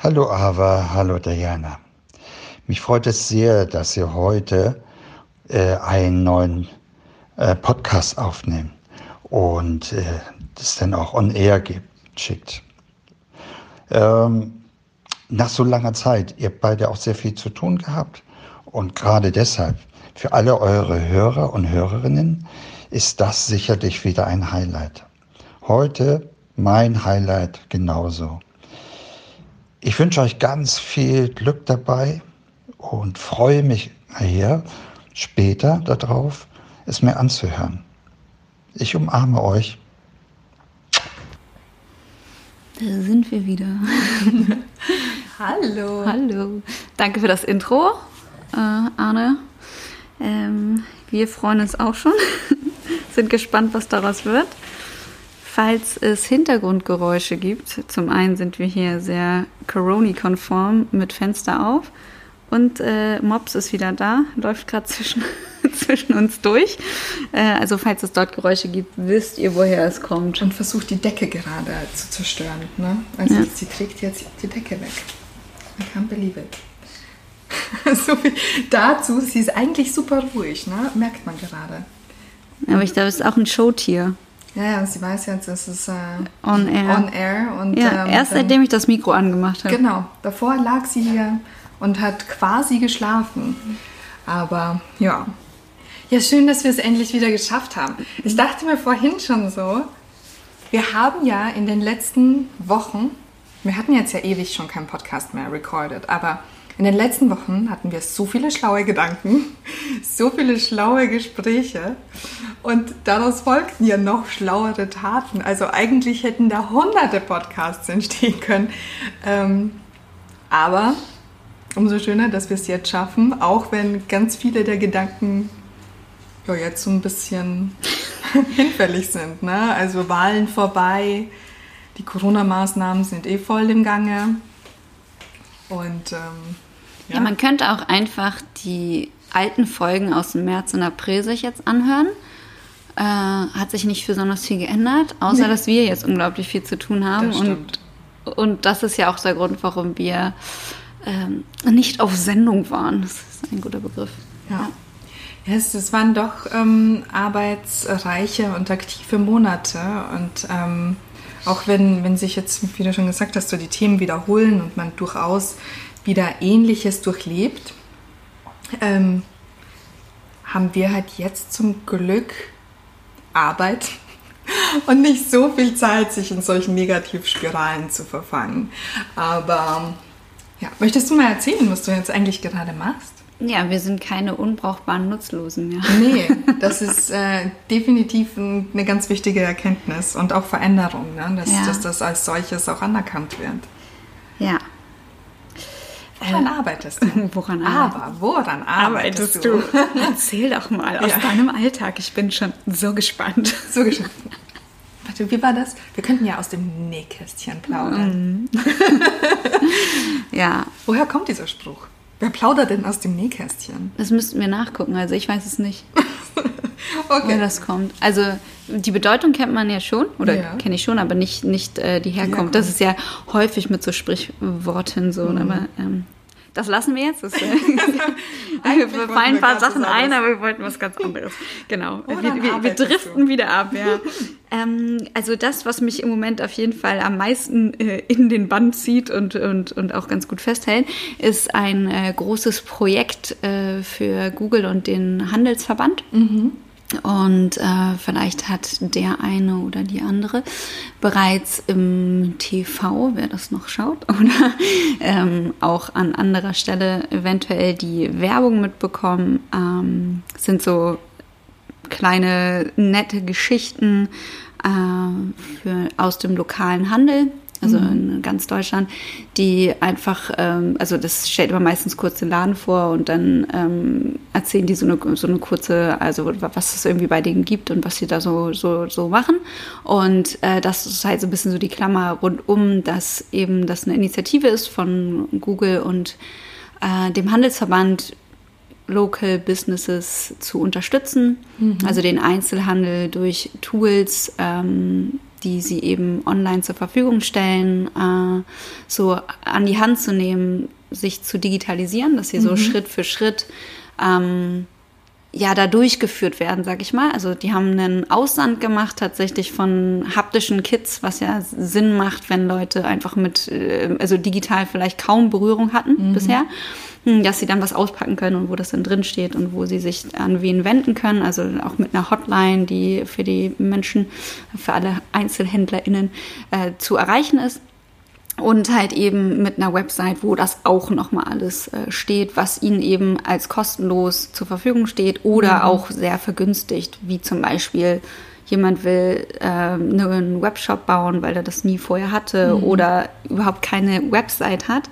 Hallo Ava, hallo Diana. Mich freut es sehr, dass ihr heute äh, einen neuen äh, Podcast aufnehmen und äh, das dann auch on air gibt, schickt. Ähm, nach so langer Zeit, ihr habt beide auch sehr viel zu tun gehabt und gerade deshalb für alle eure Hörer und Hörerinnen ist das sicherlich wieder ein Highlight. Heute mein Highlight genauso. Ich wünsche euch ganz viel Glück dabei und freue mich hier später darauf, es mir anzuhören. Ich umarme euch. Da sind wir wieder. Hallo. Hallo. Danke für das Intro, äh, Arne. Ähm, wir freuen uns auch schon. sind gespannt, was daraus wird. Falls es Hintergrundgeräusche gibt, zum einen sind wir hier sehr Corona-konform mit Fenster auf und äh, Mops ist wieder da, läuft gerade zwischen, zwischen uns durch. Äh, also falls es dort Geräusche gibt, wisst ihr, woher es kommt. Und versucht die Decke gerade zu zerstören. Ne? Also ja. sie trägt jetzt die Decke weg. I can't believe it. so viel dazu. Sie ist eigentlich super ruhig, ne? merkt man gerade. Aber ich glaube, es ist auch ein Showtier. Ja, ja, sie weiß jetzt, es ist äh, on air. On air und, ja, ähm, erst seitdem ich das Mikro angemacht habe. Genau, davor lag sie hier und hat quasi geschlafen. Aber ja. Ja, schön, dass wir es endlich wieder geschafft haben. Ich dachte mir vorhin schon so, wir haben ja in den letzten Wochen, wir hatten jetzt ja ewig schon keinen Podcast mehr recorded, aber in den letzten Wochen hatten wir so viele schlaue Gedanken, so viele schlaue Gespräche und daraus folgten ja noch schlauere Taten. Also eigentlich hätten da hunderte Podcasts entstehen können. Ähm, aber umso schöner, dass wir es jetzt schaffen, auch wenn ganz viele der Gedanken ja, jetzt so ein bisschen hinfällig sind. Ne? Also Wahlen vorbei, die Corona-Maßnahmen sind eh voll im Gange. Und ähm, ja. ja, man könnte auch einfach die alten Folgen aus dem März und April sich jetzt anhören. Äh, hat sich nicht besonders viel geändert, außer nee. dass wir jetzt unglaublich viel zu tun haben. Und, und das ist ja auch der Grund, warum wir ähm, nicht auf Sendung waren. Das ist ein guter Begriff. Ja. ja. es, es waren doch ähm, arbeitsreiche und aktive Monate. Und ähm, auch wenn, wenn sich jetzt, wie du schon gesagt hast, so die Themen wiederholen und man durchaus wieder Ähnliches durchlebt, ähm, haben wir halt jetzt zum Glück Arbeit und nicht so viel Zeit, sich in solchen Negativspiralen zu verfangen. Aber ja, möchtest du mal erzählen, was du jetzt eigentlich gerade machst? Ja, wir sind keine unbrauchbaren Nutzlosen mehr. Nee, das ist äh, definitiv ein, eine ganz wichtige Erkenntnis und auch Veränderung, ne? dass, ja. dass das als solches auch anerkannt wird. Ja, Woran äh, arbeitest du? Woran Aber woran arbeitest, arbeitest du? du? Erzähl doch mal aus ja. deinem Alltag. Ich bin schon so gespannt. So gespannt. Warte, wie war das? Wir könnten ja aus dem Nähkästchen plaudern. Mm. ja. Woher kommt dieser Spruch? Wer plaudert denn aus dem Nähkästchen? Das müssten wir nachgucken. Also ich weiß es nicht. okay. Woher das kommt. Also die Bedeutung kennt man ja schon, oder ja. kenne ich schon, aber nicht, nicht äh, die Herkunft. Das ist ja häufig mit so Sprichworten so. Mhm. Aber ähm, das lassen wir jetzt. Das, äh, wir fallen ein paar Sachen ein, aber wir wollten was ganz anderes. Genau. Wir, wir, wir, driften du? wieder ab, ja. ähm, also das, was mich im Moment auf jeden Fall am meisten äh, in den Band zieht und, und, und auch ganz gut festhält, ist ein äh, großes Projekt äh, für Google und den Handelsverband. Mhm. Und äh, vielleicht hat der eine oder die andere bereits im TV, wer das noch schaut, oder ähm, auch an anderer Stelle eventuell die Werbung mitbekommen. Ähm, sind so kleine nette Geschichten äh, für, aus dem lokalen Handel also mhm. in ganz Deutschland, die einfach, ähm, also das stellt immer meistens kurz den Laden vor und dann ähm, erzählen die so eine, so eine kurze, also was es irgendwie bei denen gibt und was sie da so, so, so machen. Und äh, das ist halt so ein bisschen so die Klammer rundum, dass eben das eine Initiative ist von Google und äh, dem Handelsverband Local Businesses zu unterstützen, mhm. also den Einzelhandel durch Tools ähm, die sie eben online zur Verfügung stellen, äh, so an die Hand zu nehmen, sich zu digitalisieren, dass sie mhm. so Schritt für Schritt ähm, ja da durchgeführt werden, sag ich mal. Also die haben einen Aussand gemacht tatsächlich von haptischen Kits, was ja Sinn macht, wenn Leute einfach mit, äh, also digital vielleicht kaum Berührung hatten mhm. bisher, dass sie dann was auspacken können und wo das dann drin steht und wo sie sich an wen wenden können. Also auch mit einer Hotline, die für die Menschen, für alle EinzelhändlerInnen äh, zu erreichen ist und halt eben mit einer Website, wo das auch nochmal alles äh, steht, was ihnen eben als kostenlos zur Verfügung steht oder mhm. auch sehr vergünstigt, wie zum Beispiel jemand will äh, einen Webshop bauen, weil er das nie vorher hatte mhm. oder überhaupt keine Website hat,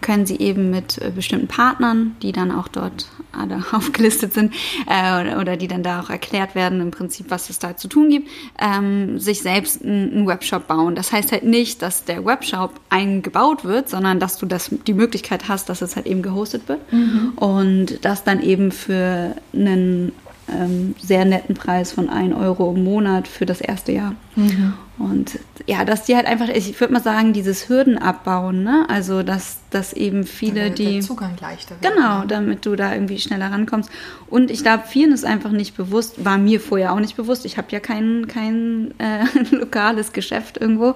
können sie eben mit äh, bestimmten Partnern, die dann auch dort alle aufgelistet sind äh, oder, oder, die dann da auch erklärt werden, im Prinzip, was es da zu tun gibt, ähm, sich selbst einen Webshop bauen. Das heißt halt nicht, dass der Webshop eingebaut wird, sondern dass du das, die Möglichkeit hast, dass es halt eben gehostet wird mhm. und das dann eben für einen ähm, sehr netten Preis von 1 Euro im Monat für das erste Jahr. Mhm. Und ja, dass die halt einfach, ich würde mal sagen, dieses Hürden abbauen, ne? Also dass, dass eben viele, damit die. Der Zugang leichter wird. Genau, damit du da irgendwie schneller rankommst. Und ich glaube, vielen ist einfach nicht bewusst, war mir vorher auch nicht bewusst. Ich habe ja kein, kein äh, lokales Geschäft irgendwo.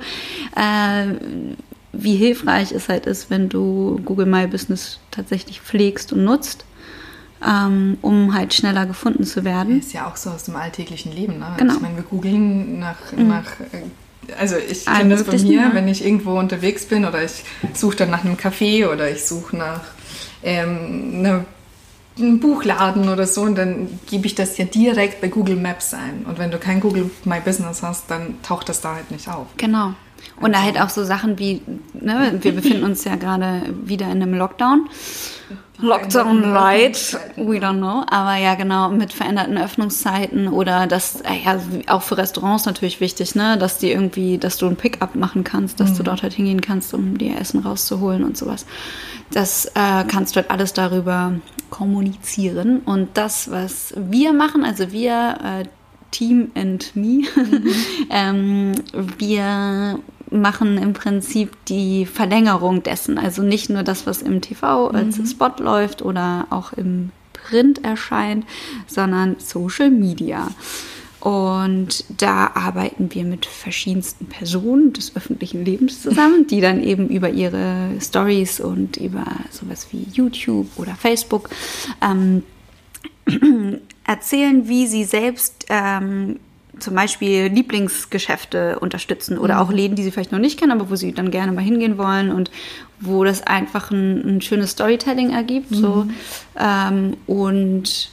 Äh, wie hilfreich es halt ist, wenn du Google My Business tatsächlich pflegst und nutzt um halt schneller gefunden zu werden. Ist ja auch so aus dem alltäglichen Leben. Ne? Genau. Ich meine, wir googeln nach, mhm. nach also ich kenne das von mir, ja. wenn ich irgendwo unterwegs bin oder ich suche dann nach einem Café oder ich suche nach ähm, einer einem Buchladen oder so und dann gebe ich das ja direkt bei Google Maps ein. Und wenn du kein Google My Business hast, dann taucht das da halt nicht auf. Genau. Und da halt auch so Sachen wie, ne, wir befinden uns ja gerade wieder in einem Lockdown. Lockdown Light, we don't know. Aber ja, genau, mit veränderten Öffnungszeiten oder das, äh, ja, auch für Restaurants natürlich wichtig, ne, dass die irgendwie, dass du ein Pickup machen kannst, dass mhm. du dort halt hingehen kannst, um dir Essen rauszuholen und sowas. Das äh, kannst du halt alles darüber kommunizieren. Und das, was wir machen, also wir, äh, Team and Me, mhm. ähm, wir machen im Prinzip die Verlängerung dessen. Also nicht nur das, was im TV als mhm. Spot läuft oder auch im Print erscheint, sondern Social Media. Und da arbeiten wir mit verschiedensten Personen des öffentlichen Lebens zusammen, die dann eben über ihre Stories und über sowas wie YouTube oder Facebook ähm, erzählen, wie sie selbst ähm, zum Beispiel Lieblingsgeschäfte unterstützen oder mhm. auch Läden, die sie vielleicht noch nicht kennen, aber wo sie dann gerne mal hingehen wollen und wo das einfach ein, ein schönes Storytelling ergibt. Mhm. So. Ähm, und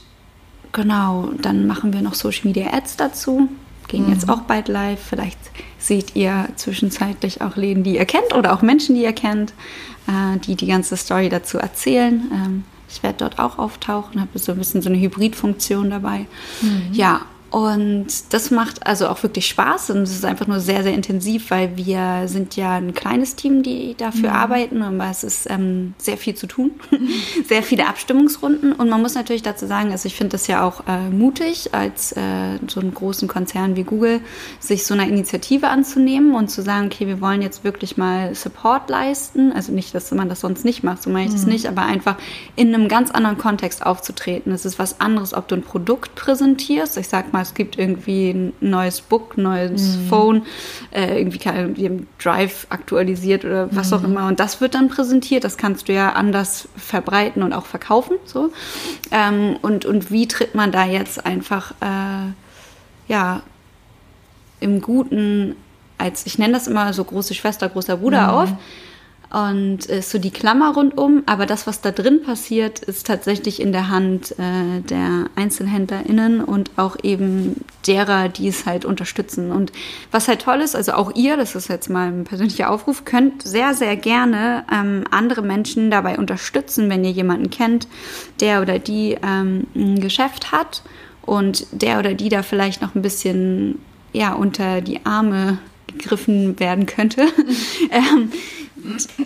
genau, dann machen wir noch Social Media Ads dazu. Gehen mhm. jetzt auch bald live. Vielleicht seht ihr zwischenzeitlich auch Läden, die ihr kennt oder auch Menschen, die ihr kennt, äh, die die ganze Story dazu erzählen. Ähm, ich werde dort auch auftauchen, habe so ein bisschen so eine Hybridfunktion dabei. Mhm. Ja, und das macht also auch wirklich Spaß und es ist einfach nur sehr, sehr intensiv, weil wir sind ja ein kleines Team, die dafür mhm. arbeiten, aber es ist ähm, sehr viel zu tun, sehr viele Abstimmungsrunden und man muss natürlich dazu sagen, also ich finde das ja auch äh, mutig, als äh, so einen großen Konzern wie Google sich so einer Initiative anzunehmen und zu sagen, okay, wir wollen jetzt wirklich mal Support leisten, also nicht, dass man das sonst nicht macht, so meine ich mhm. das nicht, aber einfach in einem ganz anderen Kontext aufzutreten. Es ist was anderes, ob du ein Produkt präsentierst, ich sag mal, mal, es gibt irgendwie ein neues Book, neues mhm. Phone, äh, irgendwie kann, Drive aktualisiert oder was mhm. auch immer. Und das wird dann präsentiert. Das kannst du ja anders verbreiten und auch verkaufen. So. Ähm, und, und wie tritt man da jetzt einfach äh, ja im Guten als, ich nenne das immer so große Schwester, großer Bruder mhm. auf und ist so die Klammer rundum. Aber das, was da drin passiert, ist tatsächlich in der Hand äh, der EinzelhändlerInnen und auch eben derer, die es halt unterstützen. Und was halt toll ist, also auch ihr, das ist jetzt mal ein persönlicher Aufruf, könnt sehr, sehr gerne ähm, andere Menschen dabei unterstützen, wenn ihr jemanden kennt, der oder die ähm, ein Geschäft hat und der oder die da vielleicht noch ein bisschen ja, unter die Arme gegriffen werden könnte. ähm,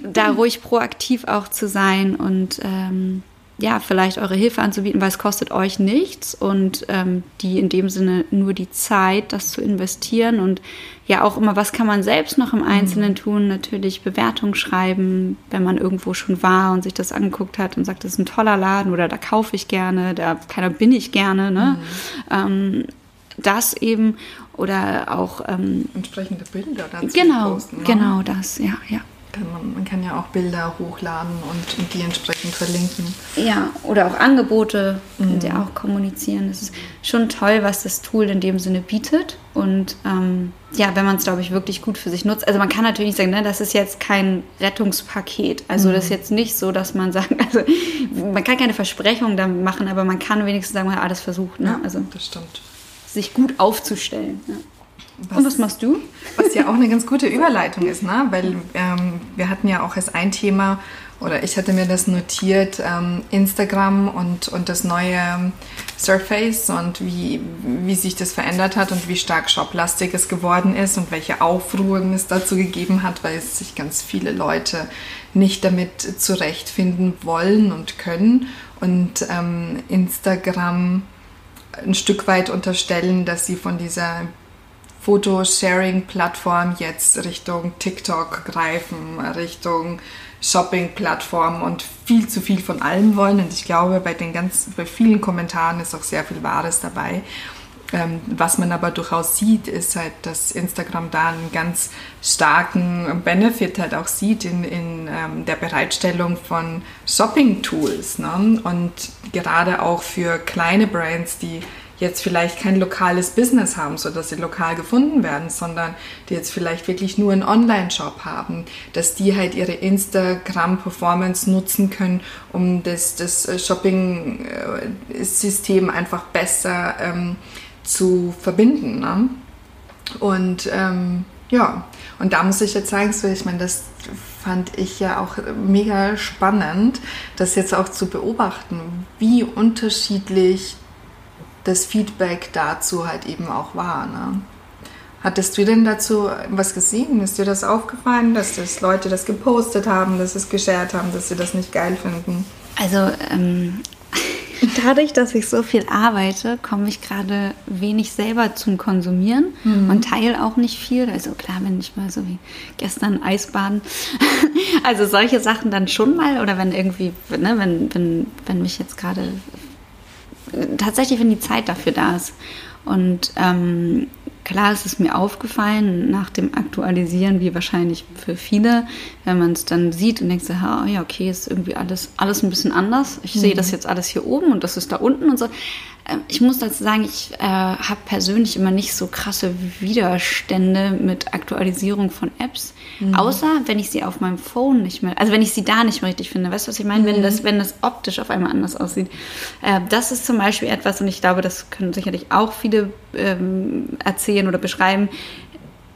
da ruhig proaktiv auch zu sein und ähm, ja, vielleicht eure Hilfe anzubieten, weil es kostet euch nichts und ähm, die in dem Sinne nur die Zeit, das zu investieren und ja auch immer, was kann man selbst noch im Einzelnen mhm. tun? Natürlich Bewertung schreiben, wenn man irgendwo schon war und sich das angeguckt hat und sagt, das ist ein toller Laden oder da kaufe ich gerne, da keiner bin ich gerne, ne? Mhm. Ähm, das eben oder auch ähm, entsprechende Bilder dazu genau, posten. Ne? Genau, das, ja, ja kann man, man kann ja auch Bilder hochladen und, die entsprechend verlinken. Ja, oder auch Angebote könnt ihr mhm. auch kommunizieren. Das ist schon toll, was das Tool in dem Sinne bietet. Und ähm, ja, wenn man es, glaube ich, wirklich gut für sich nutzt. Also man kann natürlich nicht sagen, ne, das ist jetzt kein Rettungspaket. Also mhm. das ist jetzt nicht so, dass man sagt, also man kann keine Versprechungen damit machen, aber man kann wenigstens sagen, man hat alles versucht. Ne? Ja, also das stimmt. Sich gut aufzustellen. Ja. Was, Und was machst du? Was ja auch eine ganz gute Überleitung ist, ne? weil ähm, wir hatten ja auch als ein Thema, oder ich hatte mir das notiert, ähm, Instagram und, und das neue Surface und wie, wie sich das verändert hat und wie stark shoplastig es geworden ist und welche Aufruhren es dazu gegeben hat, weil es sich ganz viele Leute nicht damit zurechtfinden wollen und können. Und ähm, Instagram ein Stück weit unterstellen, dass sie von dieser Fotosharing-Plattform jetzt Richtung TikTok greifen, Richtung Shopping-Plattform und viel zu viel von allem wollen. Und ich glaube, bei den ganz, bei vielen Kommentaren ist auch sehr viel Wahres dabei. Ähm, was man aber durchaus sieht, ist halt, dass Instagram da einen ganz starken Benefit halt auch sieht in, in ähm, der Bereitstellung von Shopping-Tools. Ne? Und gerade auch für kleine Brands, die jetzt vielleicht kein lokales Business haben, sodass sie lokal gefunden werden, sondern die jetzt vielleicht wirklich nur einen Online-Shop haben, dass die halt ihre Instagram-Performance nutzen können, um das, das Shopping-System einfach besser ähm, zu verbinden. Ne? Und ähm, ja, und da muss ich jetzt sagen, so, ich meine, das fand ich ja auch mega spannend, das jetzt auch zu beobachten, wie unterschiedlich das Feedback dazu halt eben auch war. Ne? Hattest du denn dazu was gesehen? Ist dir das aufgefallen, dass das Leute das gepostet haben, dass sie es geshared haben, dass sie das nicht geil finden? Also ähm, dadurch, dass ich so viel arbeite, komme ich gerade wenig selber zum Konsumieren mhm. und teile auch nicht viel. Also klar, wenn ich mal so wie gestern Eisbaden, also solche Sachen dann schon mal oder wenn irgendwie, ne, wenn, wenn, wenn mich jetzt gerade tatsächlich, wenn die Zeit dafür da ist. Und ähm, klar ist es mir aufgefallen nach dem Aktualisieren, wie wahrscheinlich für viele, wenn man es dann sieht und denkt so, oh ja, okay, ist irgendwie alles, alles ein bisschen anders. Ich mhm. sehe das jetzt alles hier oben und das ist da unten und so. Ähm, ich muss dazu sagen, ich äh, habe persönlich immer nicht so krasse Widerstände mit Aktualisierung von Apps, mhm. außer wenn ich sie auf meinem Phone nicht mehr, also wenn ich sie da nicht mehr richtig finde. Weißt du, was ich meine? Mhm. Wenn, das, wenn das optisch auf einmal anders aussieht. Äh, das ist zum Beispiel etwas, und ich glaube, das können sicherlich auch viele ähm, erzählen oder beschreiben,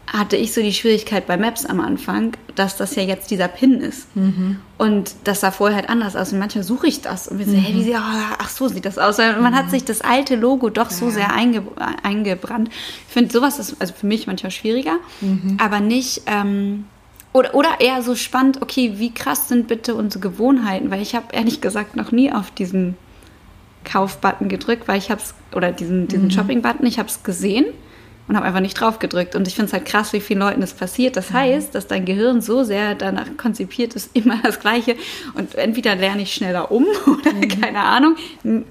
hatte ich so die Schwierigkeit bei Maps am Anfang, dass das ja jetzt dieser Pin ist. Mhm. Und das sah vorher halt anders aus. Und manchmal suche ich das und wir so, mhm. hey, wie sieht, oh, ach so sieht das aus. Und man mhm. hat sich das alte Logo doch so ja. sehr einge, eingebrannt. Ich finde, sowas ist also für mich manchmal schwieriger, mhm. aber nicht. Ähm, oder, oder eher so spannend, okay, wie krass sind bitte unsere Gewohnheiten? Weil ich habe ehrlich gesagt noch nie auf diesen Kaufbutton gedrückt, weil ich habe es, oder diesen, diesen mhm. Shopping-Button, ich habe es gesehen und habe einfach nicht drauf gedrückt. Und ich finde es halt krass, wie vielen Leuten das passiert. Das mhm. heißt, dass dein Gehirn so sehr danach konzipiert ist, immer das Gleiche. Und entweder lerne ich schneller um oder mhm. keine Ahnung.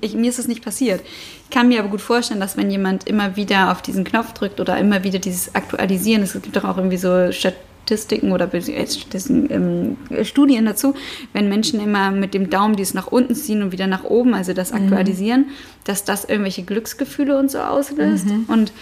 Ich, mir ist es nicht passiert. Ich kann mir aber gut vorstellen, dass wenn jemand immer wieder auf diesen Knopf drückt oder immer wieder dieses Aktualisieren, es gibt doch auch irgendwie so Statistiken oder ähm, Studien dazu, wenn Menschen immer mit dem Daumen dies nach unten ziehen und wieder nach oben, also das mhm. Aktualisieren, mhm. dass das irgendwelche Glücksgefühle und so auslöst. Mhm. Und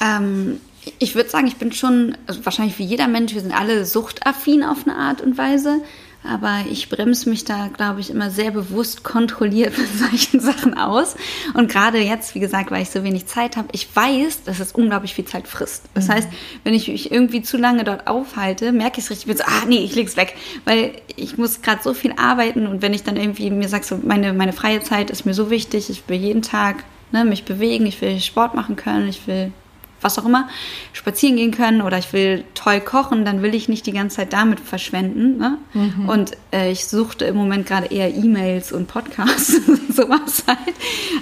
ähm, ich würde sagen, ich bin schon, also wahrscheinlich wie jeder Mensch, wir sind alle suchtaffin auf eine Art und Weise. Aber ich bremse mich da, glaube ich, immer sehr bewusst kontrolliert mit solchen Sachen aus. Und gerade jetzt, wie gesagt, weil ich so wenig Zeit habe, ich weiß, dass es unglaublich viel Zeit frisst. Das mhm. heißt, wenn ich mich irgendwie zu lange dort aufhalte, merke ich es richtig, ich bin so, ah nee, ich leg's weg. Weil ich muss gerade so viel arbeiten und wenn ich dann irgendwie mir sage, so meine, meine freie Zeit ist mir so wichtig, ich will jeden Tag ne, mich bewegen, ich will Sport machen können, ich will was auch immer, spazieren gehen können oder ich will toll kochen, dann will ich nicht die ganze Zeit damit verschwenden. Ne? Mhm. Und äh, ich suchte im Moment gerade eher E-Mails und Podcasts, sowas halt.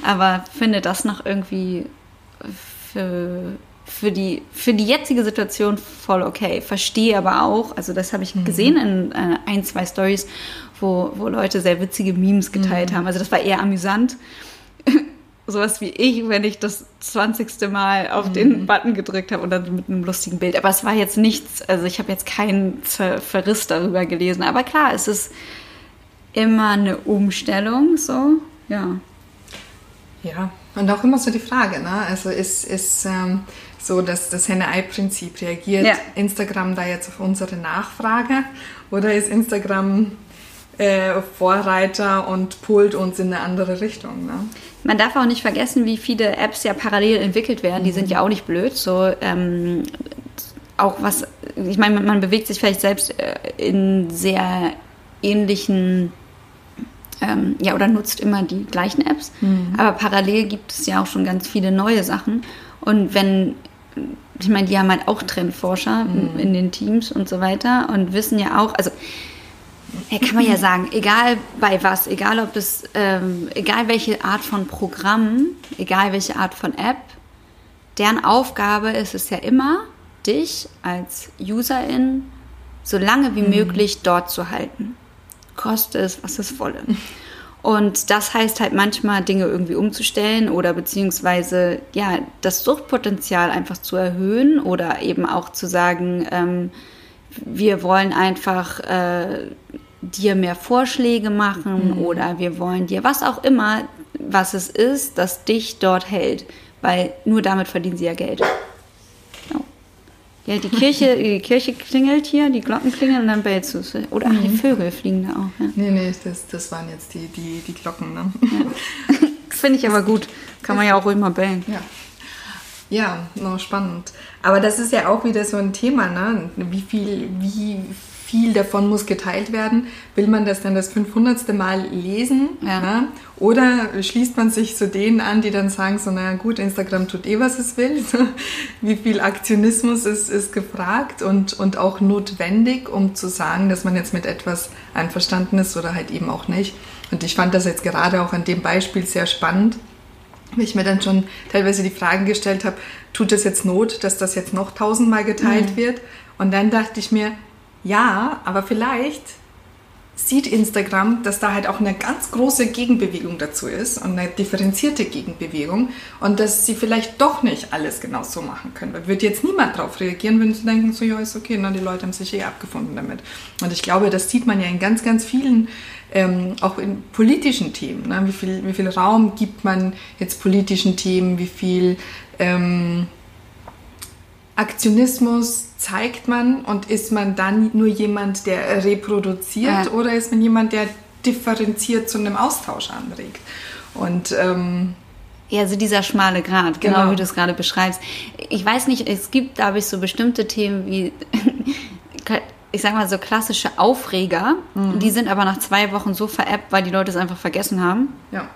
Aber finde das noch irgendwie für, für, die, für die jetzige Situation voll okay. Verstehe aber auch, also das habe ich mhm. gesehen in äh, ein, zwei Stories, wo, wo Leute sehr witzige Memes geteilt mhm. haben. Also das war eher amüsant sowas wie ich, wenn ich das 20. Mal auf mhm. den Button gedrückt habe und dann mit einem lustigen Bild. Aber es war jetzt nichts, also ich habe jetzt keinen Verriss darüber gelesen. Aber klar, es ist immer eine Umstellung, so, ja. Ja, und auch immer so die Frage, ne? Also ist, ist ähm, so dass das Henne-Ei-Prinzip reagiert ja. Instagram da jetzt auf unsere Nachfrage oder ist Instagram äh, Vorreiter und pult uns in eine andere Richtung. Ne? Man darf auch nicht vergessen, wie viele Apps ja parallel entwickelt werden. Mhm. Die sind ja auch nicht blöd. So ähm, auch was, ich meine, man bewegt sich vielleicht selbst äh, in sehr ähnlichen ähm, ja, oder nutzt immer die gleichen Apps. Mhm. Aber parallel gibt es ja auch schon ganz viele neue Sachen. Und wenn, ich meine, die haben halt auch Trendforscher mhm. in den Teams und so weiter und wissen ja auch, also ja, kann man ja sagen, egal bei was, egal ob es, ähm, egal welche Art von Programm, egal welche Art von App, deren Aufgabe ist es ja immer, dich als Userin so lange wie mhm. möglich dort zu halten. Koste es, was es wolle. Und das heißt halt manchmal Dinge irgendwie umzustellen oder beziehungsweise ja das Suchtpotenzial einfach zu erhöhen oder eben auch zu sagen, ähm, wir wollen einfach äh, dir mehr Vorschläge machen mhm. oder wir wollen dir was auch immer, was es ist, das dich dort hält. Weil nur damit verdienen sie ja Geld. Oh. Ja, die Kirche, die Kirche klingelt hier, die Glocken klingeln und dann bellst du es. Oder mhm. ach, die. Vögel fliegen da auch. Ja. Nee, nee, das, das waren jetzt die, die, die Glocken. Ne? Ja. Das finde ich aber gut. Kann man ja auch ruhig mal bellen. Ja. Ja, noch spannend. Aber das ist ja auch wieder so ein Thema, ne? Wie viel, wie viel davon muss geteilt werden. Will man das dann das 500. Mal lesen? Ja. Ne? Oder schließt man sich zu denen an, die dann sagen, so, naja gut, Instagram tut eh, was es will. Wie viel Aktionismus ist, ist gefragt und, und auch notwendig, um zu sagen, dass man jetzt mit etwas einverstanden ist oder halt eben auch nicht. Und ich fand das jetzt gerade auch an dem Beispiel sehr spannend, weil ich mir dann schon teilweise die Fragen gestellt habe, tut es jetzt Not, dass das jetzt noch tausendmal geteilt mhm. wird? Und dann dachte ich mir, ja, aber vielleicht sieht Instagram, dass da halt auch eine ganz große Gegenbewegung dazu ist und eine differenzierte Gegenbewegung und dass sie vielleicht doch nicht alles genau so machen können. Weil wird jetzt niemand darauf reagieren, wenn sie denken, so ja, ist okay, na, die Leute haben sich eh abgefunden damit. Und ich glaube, das sieht man ja in ganz, ganz vielen, ähm, auch in politischen Themen. Ne? Wie, viel, wie viel Raum gibt man jetzt politischen Themen, wie viel... Ähm, Aktionismus zeigt man und ist man dann nur jemand, der reproduziert ja. oder ist man jemand, der differenziert zu einem Austausch anregt? Und ähm, ja, also dieser schmale Grat, genau, genau. wie du es gerade beschreibst. Ich weiß nicht, es gibt, glaube ich, so bestimmte Themen wie, ich sag mal, so klassische Aufreger, mhm. die sind aber nach zwei Wochen so veräppt, weil die Leute es einfach vergessen haben. Ja.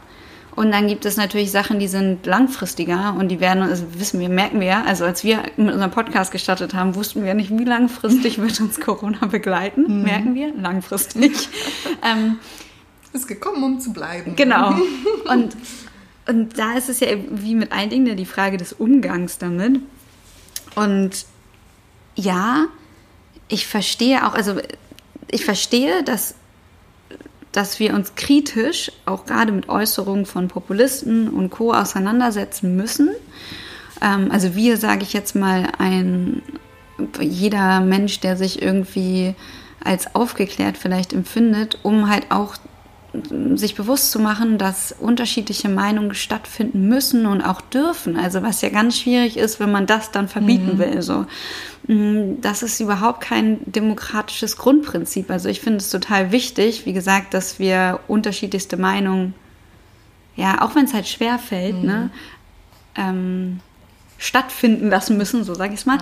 Und dann gibt es natürlich Sachen, die sind langfristiger und die werden, also wissen wir, merken wir, also als wir mit unserem Podcast gestartet haben, wussten wir nicht, wie langfristig wird uns Corona begleiten. Mhm. Merken wir, langfristig. ähm, ist gekommen, um zu bleiben. Genau. Und, und da ist es ja wie mit allen Dingen die Frage des Umgangs damit. Und ja, ich verstehe auch, also ich verstehe, dass dass wir uns kritisch auch gerade mit Äußerungen von Populisten und Co. auseinandersetzen müssen. Ähm, also wir, sage ich jetzt mal, ein jeder Mensch, der sich irgendwie als aufgeklärt vielleicht empfindet, um halt auch sich bewusst zu machen, dass unterschiedliche Meinungen stattfinden müssen und auch dürfen. Also was ja ganz schwierig ist, wenn man das dann verbieten mhm. will. So. Mm, das ist überhaupt kein demokratisches Grundprinzip. Also ich finde es total wichtig, wie gesagt, dass wir unterschiedlichste Meinungen, ja, auch wenn es halt schwer fällt, ne, mhm. ne, ähm, stattfinden lassen müssen, so sage ich es mal.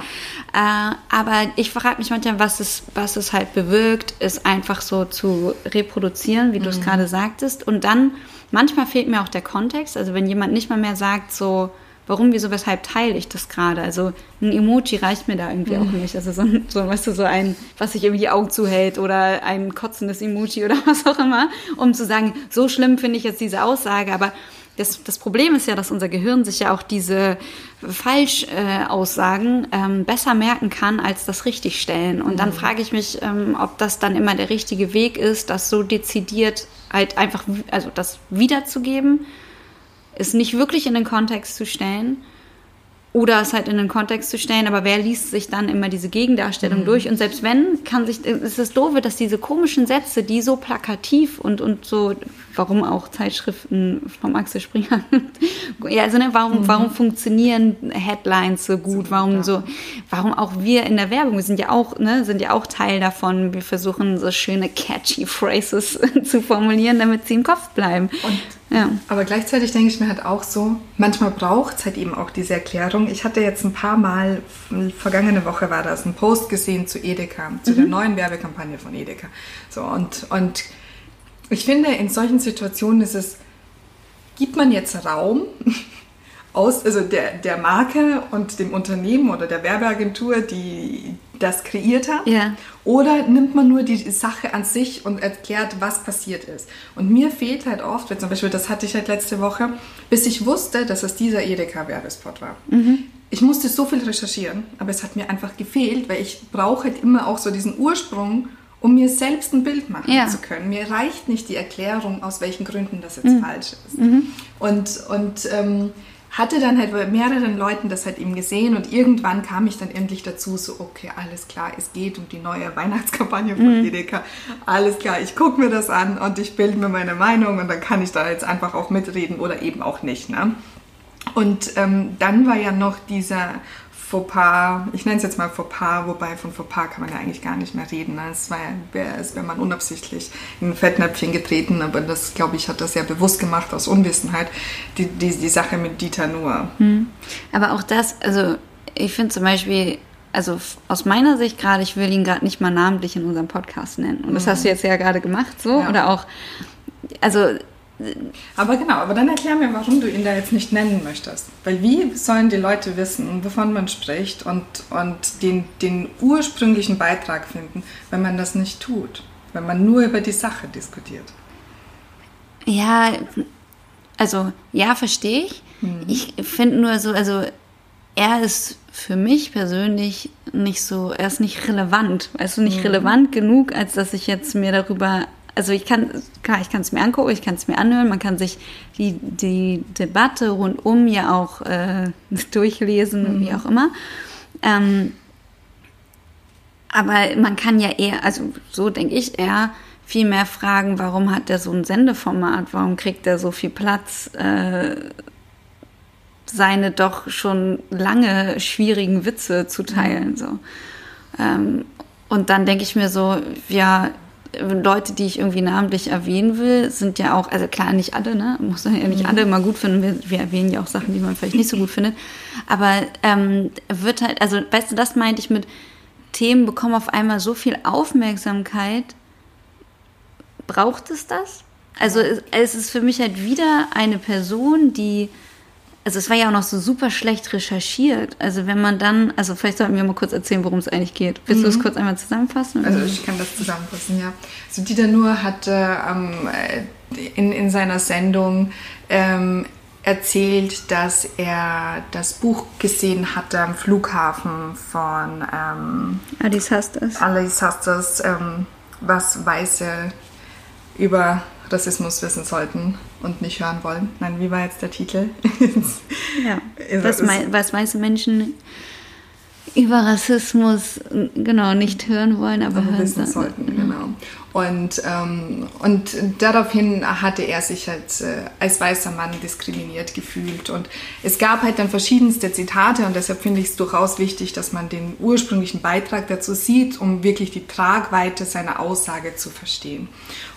Ja. Äh, aber ich frage mich manchmal, was es, was es halt bewirkt, ist einfach so zu reproduzieren, wie du es mhm. gerade sagtest. Und dann, manchmal fehlt mir auch der Kontext. Also wenn jemand nicht mal mehr sagt, so, warum, wieso, weshalb teile ich das gerade? Also ein Emoji reicht mir da irgendwie mhm. auch nicht. Also so, so, weißt du, so ein, was sich irgendwie die Augen zuhält oder ein kotzendes Emoji oder was auch immer, um zu sagen, so schlimm finde ich jetzt diese Aussage, aber das, das Problem ist ja, dass unser Gehirn sich ja auch diese Falschaussagen äh, ähm, besser merken kann als das Richtigstellen. Und dann mhm. frage ich mich, ähm, ob das dann immer der richtige Weg ist, das so dezidiert halt einfach, also das wiederzugeben, es nicht wirklich in den Kontext zu stellen oder es halt in den Kontext zu stellen, aber wer liest sich dann immer diese Gegendarstellung mhm. durch? Und selbst wenn, kann sich, ist es doof, dass diese komischen Sätze, die so plakativ und, und so, warum auch Zeitschriften vom Axel Springer, ja, also ne, warum, mhm. warum funktionieren Headlines so gut? Warum so, warum auch wir in der Werbung, wir sind ja auch, ne, sind ja auch Teil davon, wir versuchen so schöne catchy Phrases zu formulieren, damit sie im Kopf bleiben. Und ja. Aber gleichzeitig denke ich mir halt auch so, manchmal braucht es halt eben auch diese Erklärung. Ich hatte jetzt ein paar Mal, vergangene Woche war das, einen Post gesehen zu Edeka, zu mhm. der neuen Werbekampagne von Edeka. So, und, und ich finde, in solchen Situationen ist es, gibt man jetzt Raum aus, also der, der Marke und dem Unternehmen oder der Werbeagentur, die das kreiert hat? Ja. Oder nimmt man nur die Sache an sich und erklärt, was passiert ist? Und mir fehlt halt oft, zum Beispiel, das hatte ich halt letzte Woche, bis ich wusste, dass es dieser Edeka-Werbespot war. Mhm. Ich musste so viel recherchieren, aber es hat mir einfach gefehlt, weil ich brauche halt immer auch so diesen Ursprung, um mir selbst ein Bild machen ja. zu können. Mir reicht nicht die Erklärung, aus welchen Gründen das jetzt mhm. falsch ist. Mhm. Und, und ähm, hatte dann halt bei mehreren Leuten das halt eben gesehen und irgendwann kam ich dann endlich dazu, so, okay, alles klar, es geht um die neue Weihnachtskampagne von mhm. Edeka. Alles klar, ich gucke mir das an und ich bilde mir meine Meinung und dann kann ich da jetzt einfach auch mitreden oder eben auch nicht. Ne? Und ähm, dann war ja noch dieser Fauxpas, ich nenne es jetzt mal Fauxpas, wobei von Fauxpas kann man ja eigentlich gar nicht mehr reden. Ne? Es war als wäre man unabsichtlich in ein Fettnäpfchen getreten, aber das, glaube ich, hat das ja bewusst gemacht aus Unwissenheit, die, die, die Sache mit Dieter Nuhr. Hm. Aber auch das, also ich finde zum Beispiel, also aus meiner Sicht gerade, ich will ihn gerade nicht mal namentlich in unserem Podcast nennen. Und das mhm. hast du jetzt ja gerade gemacht, so. Ja. Oder auch, also aber genau, aber dann erklär mir, warum du ihn da jetzt nicht nennen möchtest. Weil wie sollen die Leute wissen, wovon man spricht und, und den, den ursprünglichen Beitrag finden, wenn man das nicht tut? Wenn man nur über die Sache diskutiert? Ja, also ja, verstehe ich. Mhm. Ich finde nur so, also er ist für mich persönlich nicht so, er ist nicht relevant. Weißt du, nicht mhm. relevant genug, als dass ich jetzt mir darüber also ich kann, klar, ich kann es mir angucken, ich kann es mir anhören, man kann sich die, die Debatte rundum ja auch äh, durchlesen, mhm. wie auch immer. Ähm, aber man kann ja eher, also so denke ich eher, viel mehr fragen, warum hat der so ein Sendeformat, warum kriegt er so viel Platz, äh, seine doch schon lange schwierigen Witze zu teilen. Mhm. So. Ähm, und dann denke ich mir so, ja, Leute, die ich irgendwie namentlich erwähnen will, sind ja auch, also klar, nicht alle, ne? Muss man ja nicht mhm. alle immer gut finden. Wir, wir, erwähnen ja auch Sachen, die man vielleicht nicht so gut findet. Aber ähm, wird halt, also weißt du, das meinte ich mit Themen bekommen auf einmal so viel Aufmerksamkeit. Braucht es das? Also es ist für mich halt wieder eine Person, die also es war ja auch noch so super schlecht recherchiert. Also wenn man dann, also vielleicht sollten wir mal kurz erzählen, worum es eigentlich geht. Willst mhm. du es kurz einmal zusammenfassen? Also ich kann das zusammenfassen, ja. Also Dieter Nuhr hatte ähm, in, in seiner Sendung ähm, erzählt, dass er das Buch gesehen hatte am Flughafen von ähm, Alice Hastas. Alice Hastas, ähm, was Weiße über Rassismus wissen sollten und nicht hören wollen. Nein, wie war jetzt der Titel? ja, was, was weiße Menschen über Rassismus genau nicht hören wollen, aber, aber wissen sollten, genau. Und, ähm, und daraufhin hatte er sich halt äh, als weißer Mann diskriminiert gefühlt. Und es gab halt dann verschiedenste Zitate und deshalb finde ich es durchaus wichtig, dass man den ursprünglichen Beitrag dazu sieht, um wirklich die Tragweite seiner Aussage zu verstehen.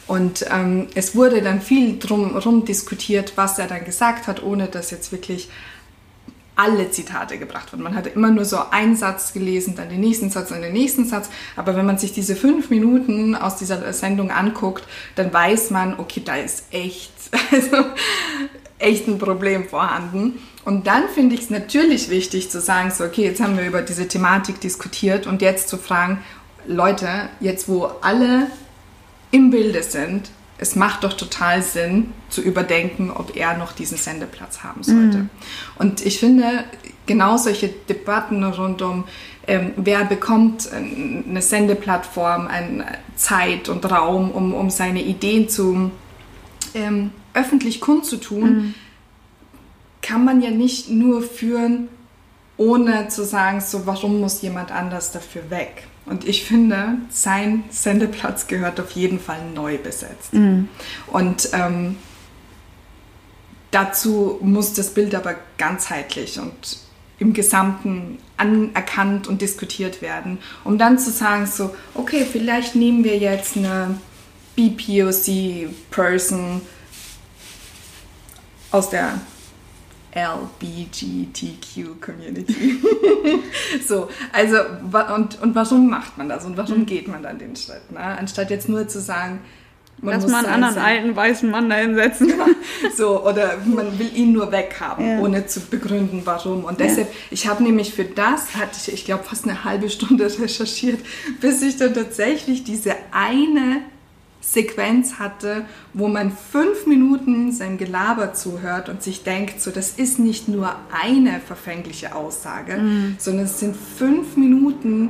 Und ähm, es wurde dann viel drumherum diskutiert, was er dann gesagt hat, ohne dass jetzt wirklich alle Zitate gebracht wurden. Man hatte immer nur so einen Satz gelesen, dann den nächsten Satz und den nächsten Satz. Aber wenn man sich diese fünf Minuten aus dieser Sendung anguckt, dann weiß man, okay, da ist echt, also echt ein Problem vorhanden. Und dann finde ich es natürlich wichtig zu sagen, so, okay, jetzt haben wir über diese Thematik diskutiert und jetzt zu fragen, Leute, jetzt wo alle im Bilde sind, es macht doch total Sinn zu überdenken, ob er noch diesen Sendeplatz haben sollte. Mhm. Und ich finde, genau solche Debatten rund um, ähm, wer bekommt eine Sendeplattform, eine Zeit und Raum, um, um seine Ideen zu ähm, öffentlich kundzutun, mhm. kann man ja nicht nur führen, ohne zu sagen, so warum muss jemand anders dafür weg. Und ich finde, sein Sendeplatz gehört auf jeden Fall neu besetzt. Mhm. Und ähm, dazu muss das Bild aber ganzheitlich und im Gesamten anerkannt und diskutiert werden, um dann zu sagen, so, okay, vielleicht nehmen wir jetzt eine BPOC-Person aus der LBGTQ Community. so, also und, und warum macht man das und warum mhm. geht man dann den Schritt? Ne? Anstatt jetzt nur zu sagen, man Lass mal einen anderen sein. alten weißen Mann da hinsetzen. so, oder man will ihn nur weghaben, ja. ohne zu begründen, warum. Und deshalb, ja. ich habe nämlich für das, hatte ich, ich glaube, fast eine halbe Stunde recherchiert, bis ich dann tatsächlich diese eine Sequenz hatte, wo man fünf Minuten seinem Gelaber zuhört und sich denkt, so das ist nicht nur eine verfängliche Aussage, mhm. sondern es sind fünf Minuten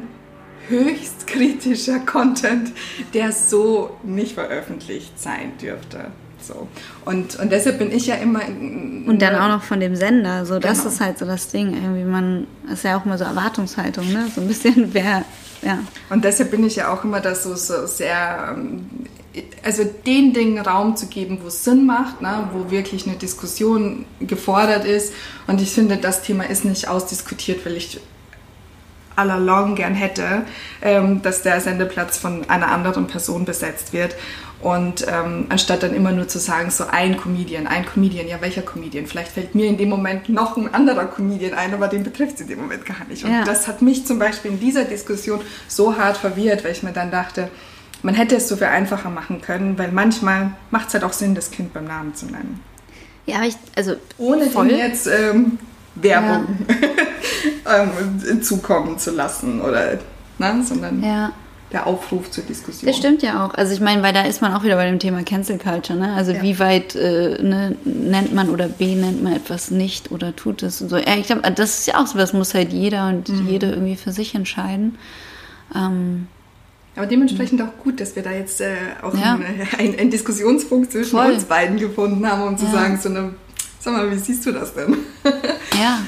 höchst kritischer Content, der so nicht veröffentlicht sein dürfte. So. Und, und deshalb bin ich ja immer. Und dann auch noch von dem Sender. So, das genau. ist halt so das Ding. Irgendwie man, ist ja auch immer so Erwartungshaltung, ne? So ein bisschen wer. Ja. Und deshalb bin ich ja auch immer da so, so sehr ähm, also den Dingen Raum zu geben, wo es Sinn macht, ne, wo wirklich eine Diskussion gefordert ist. Und ich finde, das Thema ist nicht ausdiskutiert, weil ich allalong gern hätte, ähm, dass der Sendeplatz von einer anderen Person besetzt wird. Und ähm, anstatt dann immer nur zu sagen, so ein Comedian, ein Comedian, ja, welcher Comedian? Vielleicht fällt mir in dem Moment noch ein anderer Comedian ein, aber den betrifft es in dem Moment gar nicht. Und ja. das hat mich zum Beispiel in dieser Diskussion so hart verwirrt, weil ich mir dann dachte, man hätte es so viel einfacher machen können, weil manchmal macht es halt auch Sinn, das Kind beim Namen zu nennen. Ja, aber ich, also ohne voll. jetzt ähm, Werbung ja. ähm, zukommen zu lassen oder, ne, sondern ja. Der Aufruf zur Diskussion. Das stimmt ja auch. Also ich meine, weil da ist man auch wieder bei dem Thema Cancel Culture, ne? Also ja. wie weit äh, ne, nennt man oder benennt man etwas nicht oder tut es und so. Ja, ich glaube, das ist ja auch so, das muss halt jeder und mhm. jede irgendwie für sich entscheiden. Ähm, aber dementsprechend auch gut, dass wir da jetzt äh, auch ja. einen, einen, Diskussionspunkt zwischen Voll. uns beiden gefunden haben, um zu ja. sagen, so eine, sag mal, wie siehst du das denn? ja.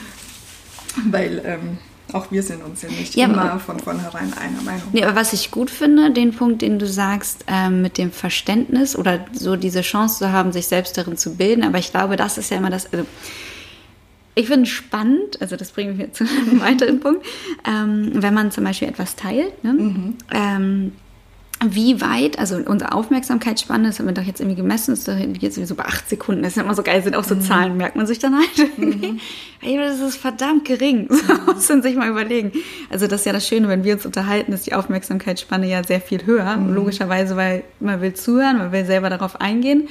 Weil ähm, auch wir sind uns ja nicht ja, immer von vornherein einer Meinung. Nee, aber was ich gut finde, den Punkt, den du sagst, ähm, mit dem Verständnis oder so diese Chance zu haben, sich selbst darin zu bilden, aber ich glaube, das ist ja immer das, also ich finde es spannend, also das bringt mich zu einem weiteren Punkt, ähm, wenn man zum Beispiel etwas teilt, ne? mhm. ähm, wie weit, also unsere Aufmerksamkeitsspanne, das haben wir doch jetzt irgendwie gemessen, ist doch jetzt sowieso bei acht Sekunden, das ist immer so geil, sind auch so mhm. Zahlen, merkt man sich dann halt. Mhm. Ey, das ist verdammt gering, das mhm. muss man sich mal überlegen. Also das ist ja das Schöne, wenn wir uns unterhalten, ist die Aufmerksamkeitsspanne ja sehr viel höher, mhm. logischerweise, weil man will zuhören, man will selber darauf eingehen.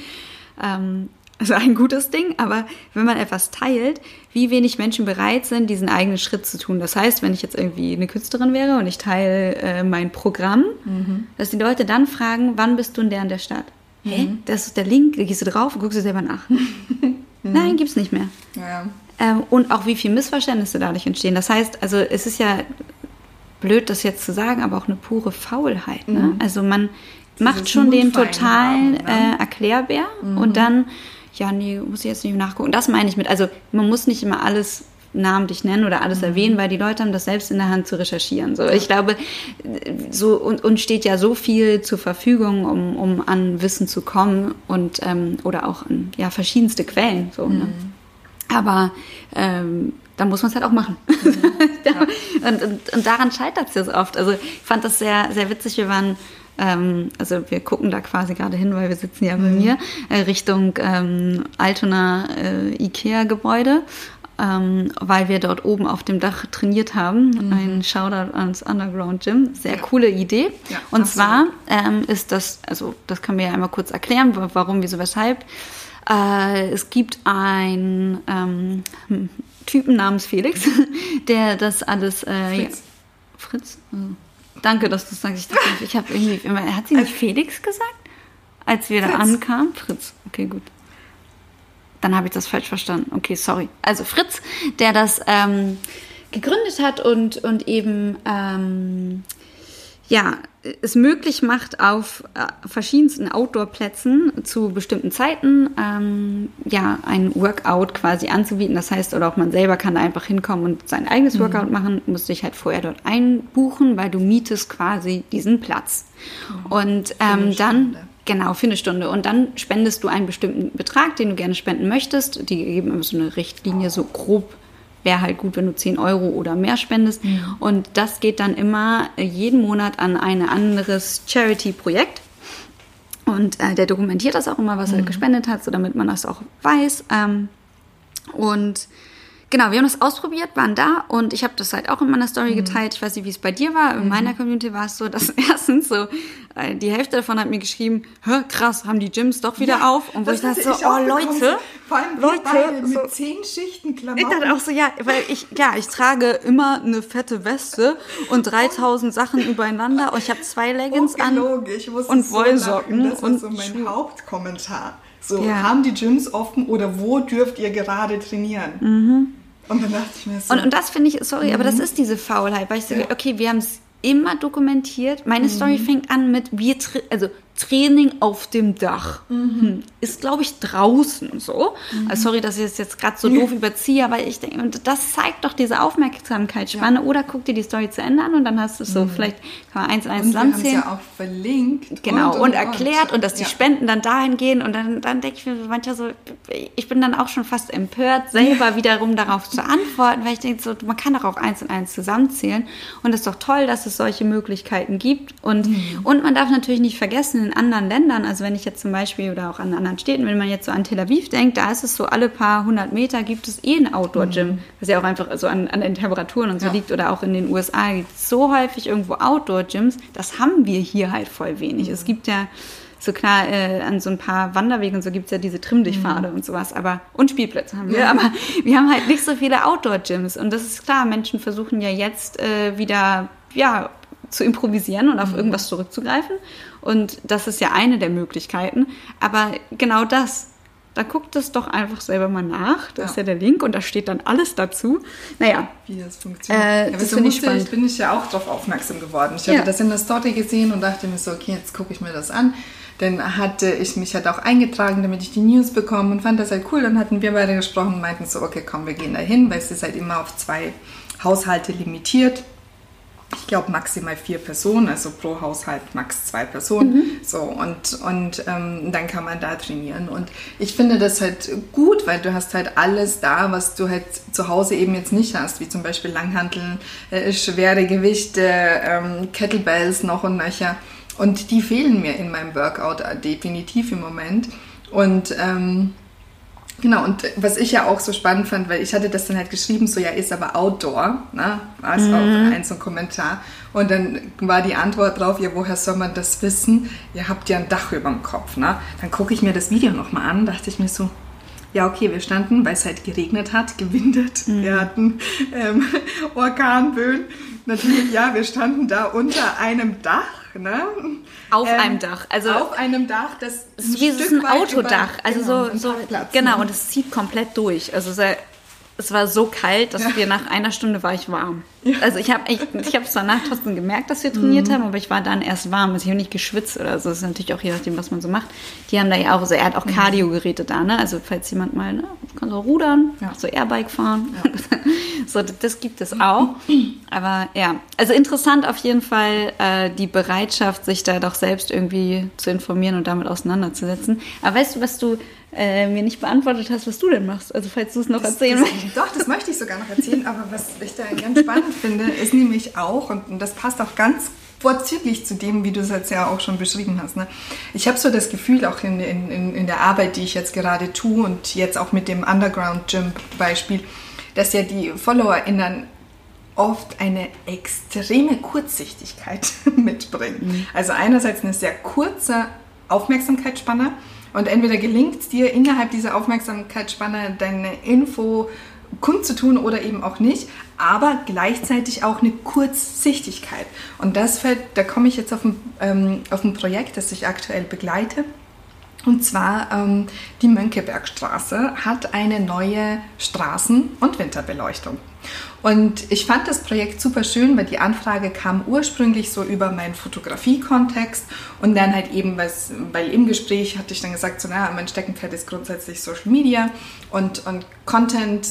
Ähm, also ein gutes Ding, aber wenn man etwas teilt, wie wenig Menschen bereit sind, diesen eigenen Schritt zu tun. Das heißt, wenn ich jetzt irgendwie eine Künstlerin wäre und ich teile äh, mein Programm, mhm. dass die Leute dann fragen, wann bist du in der und der Stadt? Mhm. Hä? Das ist der Link, da gehst du drauf und guckst du selber nach. mhm. Nein, gibt's nicht mehr. Ja. Ähm, und auch wie viel Missverständnisse dadurch entstehen. Das heißt, also es ist ja blöd, das jetzt zu sagen, aber auch eine pure Faulheit. Ne? Mhm. Also man macht schon den totalen haben, ne? äh, Erklärbär und mhm. dann ja, nee, muss ich jetzt nicht nachgucken. Das meine ich mit, also man muss nicht immer alles namentlich nennen oder alles mhm. erwähnen, weil die Leute haben das selbst in der Hand zu recherchieren. So, ich glaube, so und, und steht ja so viel zur Verfügung, um, um an Wissen zu kommen und ähm, oder auch an ja verschiedenste Quellen. So, ne? mhm. ne? Aber ähm, dann muss man es halt auch machen. Mhm. und, und, und, daran scheitert es so oft. Also ich fand das sehr, sehr witzig. Wir waren ähm, also wir gucken da quasi gerade hin, weil wir sitzen ja bei mhm. mir, äh, Richtung ähm, Altona äh, Ikea-Gebäude. Ähm, weil wir dort oben auf dem Dach trainiert haben. Mhm. Ein Shoutout ans Underground Gym. Sehr ja. coole Idee. Ja, und zwar ähm, ist das, also das können wir ja einmal kurz erklären, warum, wieso, weshalb. Äh, es gibt ein ähm, Typen namens Felix, der das alles. Äh, Fritz. Ja, Fritz? Oh. Danke, dass du sagst. Ich dachte, ich habe irgendwie. Hat sie nicht Felix gesagt? Als wir Fritz. da ankamen? Fritz. Okay, gut. Dann habe ich das falsch verstanden. Okay, sorry. Also Fritz, der das ähm, gegründet hat und, und eben ähm, ja, es möglich macht, auf äh, verschiedensten Outdoor-Plätzen zu bestimmten Zeiten ähm, ja, ein Workout quasi anzubieten. Das heißt, oder auch man selber kann da einfach hinkommen und sein eigenes mhm. Workout machen, muss dich halt vorher dort einbuchen, weil du mietest quasi diesen Platz. Mhm. Und ähm, dann, genau, für eine Stunde. Und dann spendest du einen bestimmten Betrag, den du gerne spenden möchtest. Die geben immer so eine Richtlinie, so grob wäre halt gut, wenn du 10 Euro oder mehr spendest. Mhm. Und das geht dann immer jeden Monat an ein anderes Charity-Projekt. Und äh, der dokumentiert das auch immer, was mhm. er gespendet hat, so damit man das auch weiß. Ähm, und Genau, wir haben das ausprobiert, waren da und ich habe das halt auch in meiner Story mhm. geteilt. Ich weiß nicht, wie es bei dir war. In mhm. meiner Community war es so, dass erstens so äh, die Hälfte davon hat mir geschrieben, hör krass, haben die Gyms doch wieder ja, auf und wo ich dachte so, ich oh Leute, vor allem Leute, so, mit zehn Schichten Klamotten. Ich dachte auch so, ja, weil ich ja, ich trage immer eine fette Weste und 3000 Sachen übereinander und ich habe zwei Leggings an und Wollsocken so das und so mein Schuhe. Hauptkommentar. So, ja. haben die Gyms offen oder wo dürft ihr gerade trainieren? Mhm. Und dann dachte ich mir so. Und, und das finde ich, sorry, mhm. aber das mhm. ist diese Faulheit, weil ich sage, ja. okay, wir haben es immer dokumentiert. Meine mhm. Story fängt an mit, wir, also Training auf dem Dach. Mhm. Ist, glaube ich, draußen so. Mhm. Also sorry, dass ich es jetzt gerade so doof überziehe, aber ich denke, das zeigt doch diese Aufmerksamkeitsspanne. Ja. Oder guck dir die Story zu Ende an und dann hast du es so, mhm. vielleicht kann man eins und eins zusammenzählen. ja auch verlinkt. Genau, und, und, und erklärt und, und dass die ja. Spenden dann dahin gehen und dann, dann denke ich mir manchmal so, ich bin dann auch schon fast empört, selber wiederum darauf zu antworten, weil ich denke, so, man kann doch auch eins und eins zusammenzählen. Und es ist doch toll, dass es solche Möglichkeiten gibt. Und, mhm. und man darf natürlich nicht vergessen, in anderen Ländern, also wenn ich jetzt zum Beispiel oder auch an anderen Städten, wenn man jetzt so an Tel Aviv denkt, da ist es so, alle paar hundert Meter gibt es eh ein Outdoor-Gym, mhm. was ja auch einfach so an, an den Temperaturen und so ja. liegt. Oder auch in den USA gibt es so häufig irgendwo Outdoor-Gyms. Das haben wir hier halt voll wenig. Mhm. Es gibt ja so klar, äh, an so ein paar Wanderwegen und so gibt es ja diese Trimmdichtpfade mhm. und sowas, aber und Spielplätze haben wir, ja. aber wir haben halt nicht so viele Outdoor-Gyms und das ist klar, Menschen versuchen ja jetzt äh, wieder, ja, zu improvisieren und auf mhm. irgendwas zurückzugreifen. Und das ist ja eine der Möglichkeiten. Aber genau das, da guckt es doch einfach selber mal nach. Da ja. ist ja der Link und da steht dann alles dazu. Naja. Wie das funktioniert. Äh, ja, das ich spannend. Bin ich ja auch darauf aufmerksam geworden. Ich hatte das in der Story gesehen und dachte mir so, okay, jetzt gucke ich mir das an. Dann hatte ich mich halt auch eingetragen, damit ich die News bekomme und fand das halt cool. Dann hatten wir beide gesprochen und meinten so, okay, komm, wir gehen da hin, weil es ist halt immer auf zwei Haushalte limitiert ich glaube, maximal vier Personen, also pro Haushalt max zwei Personen. Mhm. So, und, und ähm, dann kann man da trainieren. Und ich finde das halt gut, weil du hast halt alles da, was du halt zu Hause eben jetzt nicht hast, wie zum Beispiel Langhanteln, äh, schwere Gewichte, ähm, Kettlebells noch und nöcher. Und die fehlen mir in meinem Workout definitiv im Moment. Und ähm, Genau, und was ich ja auch so spannend fand, weil ich hatte das dann halt geschrieben, so ja, ist aber Outdoor, ne? War es mhm. auch ein so ein Kommentar. Und dann war die Antwort drauf, ja, woher soll man das wissen? Ihr habt ja ein Dach über dem Kopf, ne? Dann gucke ich mir das Video nochmal an, dachte ich mir so, ja, okay, wir standen, weil es halt geregnet hat, gewindet, mhm. wir hatten ähm, Orkanböen. Natürlich, ja, wir standen da unter einem Dach Ne? Auf ähm, einem Dach. Also auf einem Dach, das ist wie ein Autodach. Über, also genau, so, so genau, ne? und es zieht komplett durch. Also es war so kalt, dass ja. wir nach einer Stunde war ich warm. Ja. Also ich habe ich, ich hab zwar nach trotzdem gemerkt, dass wir trainiert mhm. haben, aber ich war dann erst warm. Also ich habe nicht geschwitzt oder so. Das ist natürlich auch je nachdem, was man so macht. Die haben da ja auch, so er hat auch Cardio-Geräte da, ne? Also falls jemand mal, ne, kann so rudern, ja. so Airbike fahren. Ja. so, das gibt es auch. Aber ja, also interessant auf jeden Fall äh, die Bereitschaft, sich da doch selbst irgendwie zu informieren und damit auseinanderzusetzen. Aber weißt du, was du äh, mir nicht beantwortet hast, was du denn machst. Also falls du es noch das, erzählen möchtest. Doch, das möchte ich sogar noch erzählen, aber was ich da ganz spannend finde, ist nämlich auch, und das passt auch ganz vorzüglich zu dem, wie du es jetzt ja auch schon beschrieben hast. Ne? Ich habe so das Gefühl, auch in, in, in der Arbeit, die ich jetzt gerade tue und jetzt auch mit dem Underground Gym Beispiel, dass ja die FollowerInnen oft eine extreme Kurzsichtigkeit mitbringen. Mhm. Also einerseits eine sehr kurze Aufmerksamkeitsspanne und entweder gelingt es dir innerhalb dieser Aufmerksamkeitsspanne deine Info kundzutun oder eben auch nicht, aber gleichzeitig auch eine Kurzsichtigkeit. Und das fällt, da komme ich jetzt auf ein, ähm, auf ein Projekt, das ich aktuell begleite. Und zwar ähm, die Mönckebergstraße hat eine neue Straßen- und Winterbeleuchtung. Und ich fand das Projekt super schön, weil die Anfrage kam ursprünglich so über meinen Fotografie-Kontext und dann halt eben, weil im Gespräch hatte ich dann gesagt, so, naja, mein Steckenpferd ist grundsätzlich Social Media und, und Content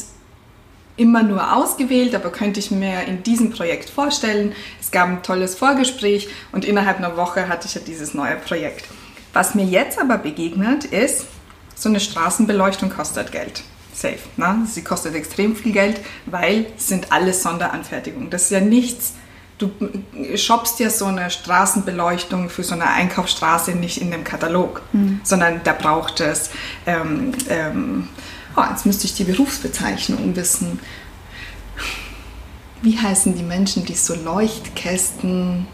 immer nur ausgewählt, aber könnte ich mir in diesem Projekt vorstellen. Es gab ein tolles Vorgespräch und innerhalb einer Woche hatte ich ja dieses neue Projekt. Was mir jetzt aber begegnet ist, so eine Straßenbeleuchtung kostet Geld. Safe. Ne? Sie kostet extrem viel Geld, weil es sind alles Sonderanfertigungen. Das ist ja nichts, du shoppst ja so eine Straßenbeleuchtung für so eine Einkaufsstraße nicht in dem Katalog, mhm. sondern da braucht es, ähm, ähm, oh, jetzt müsste ich die Berufsbezeichnung wissen. Wie heißen die Menschen, die so Leuchtkästen,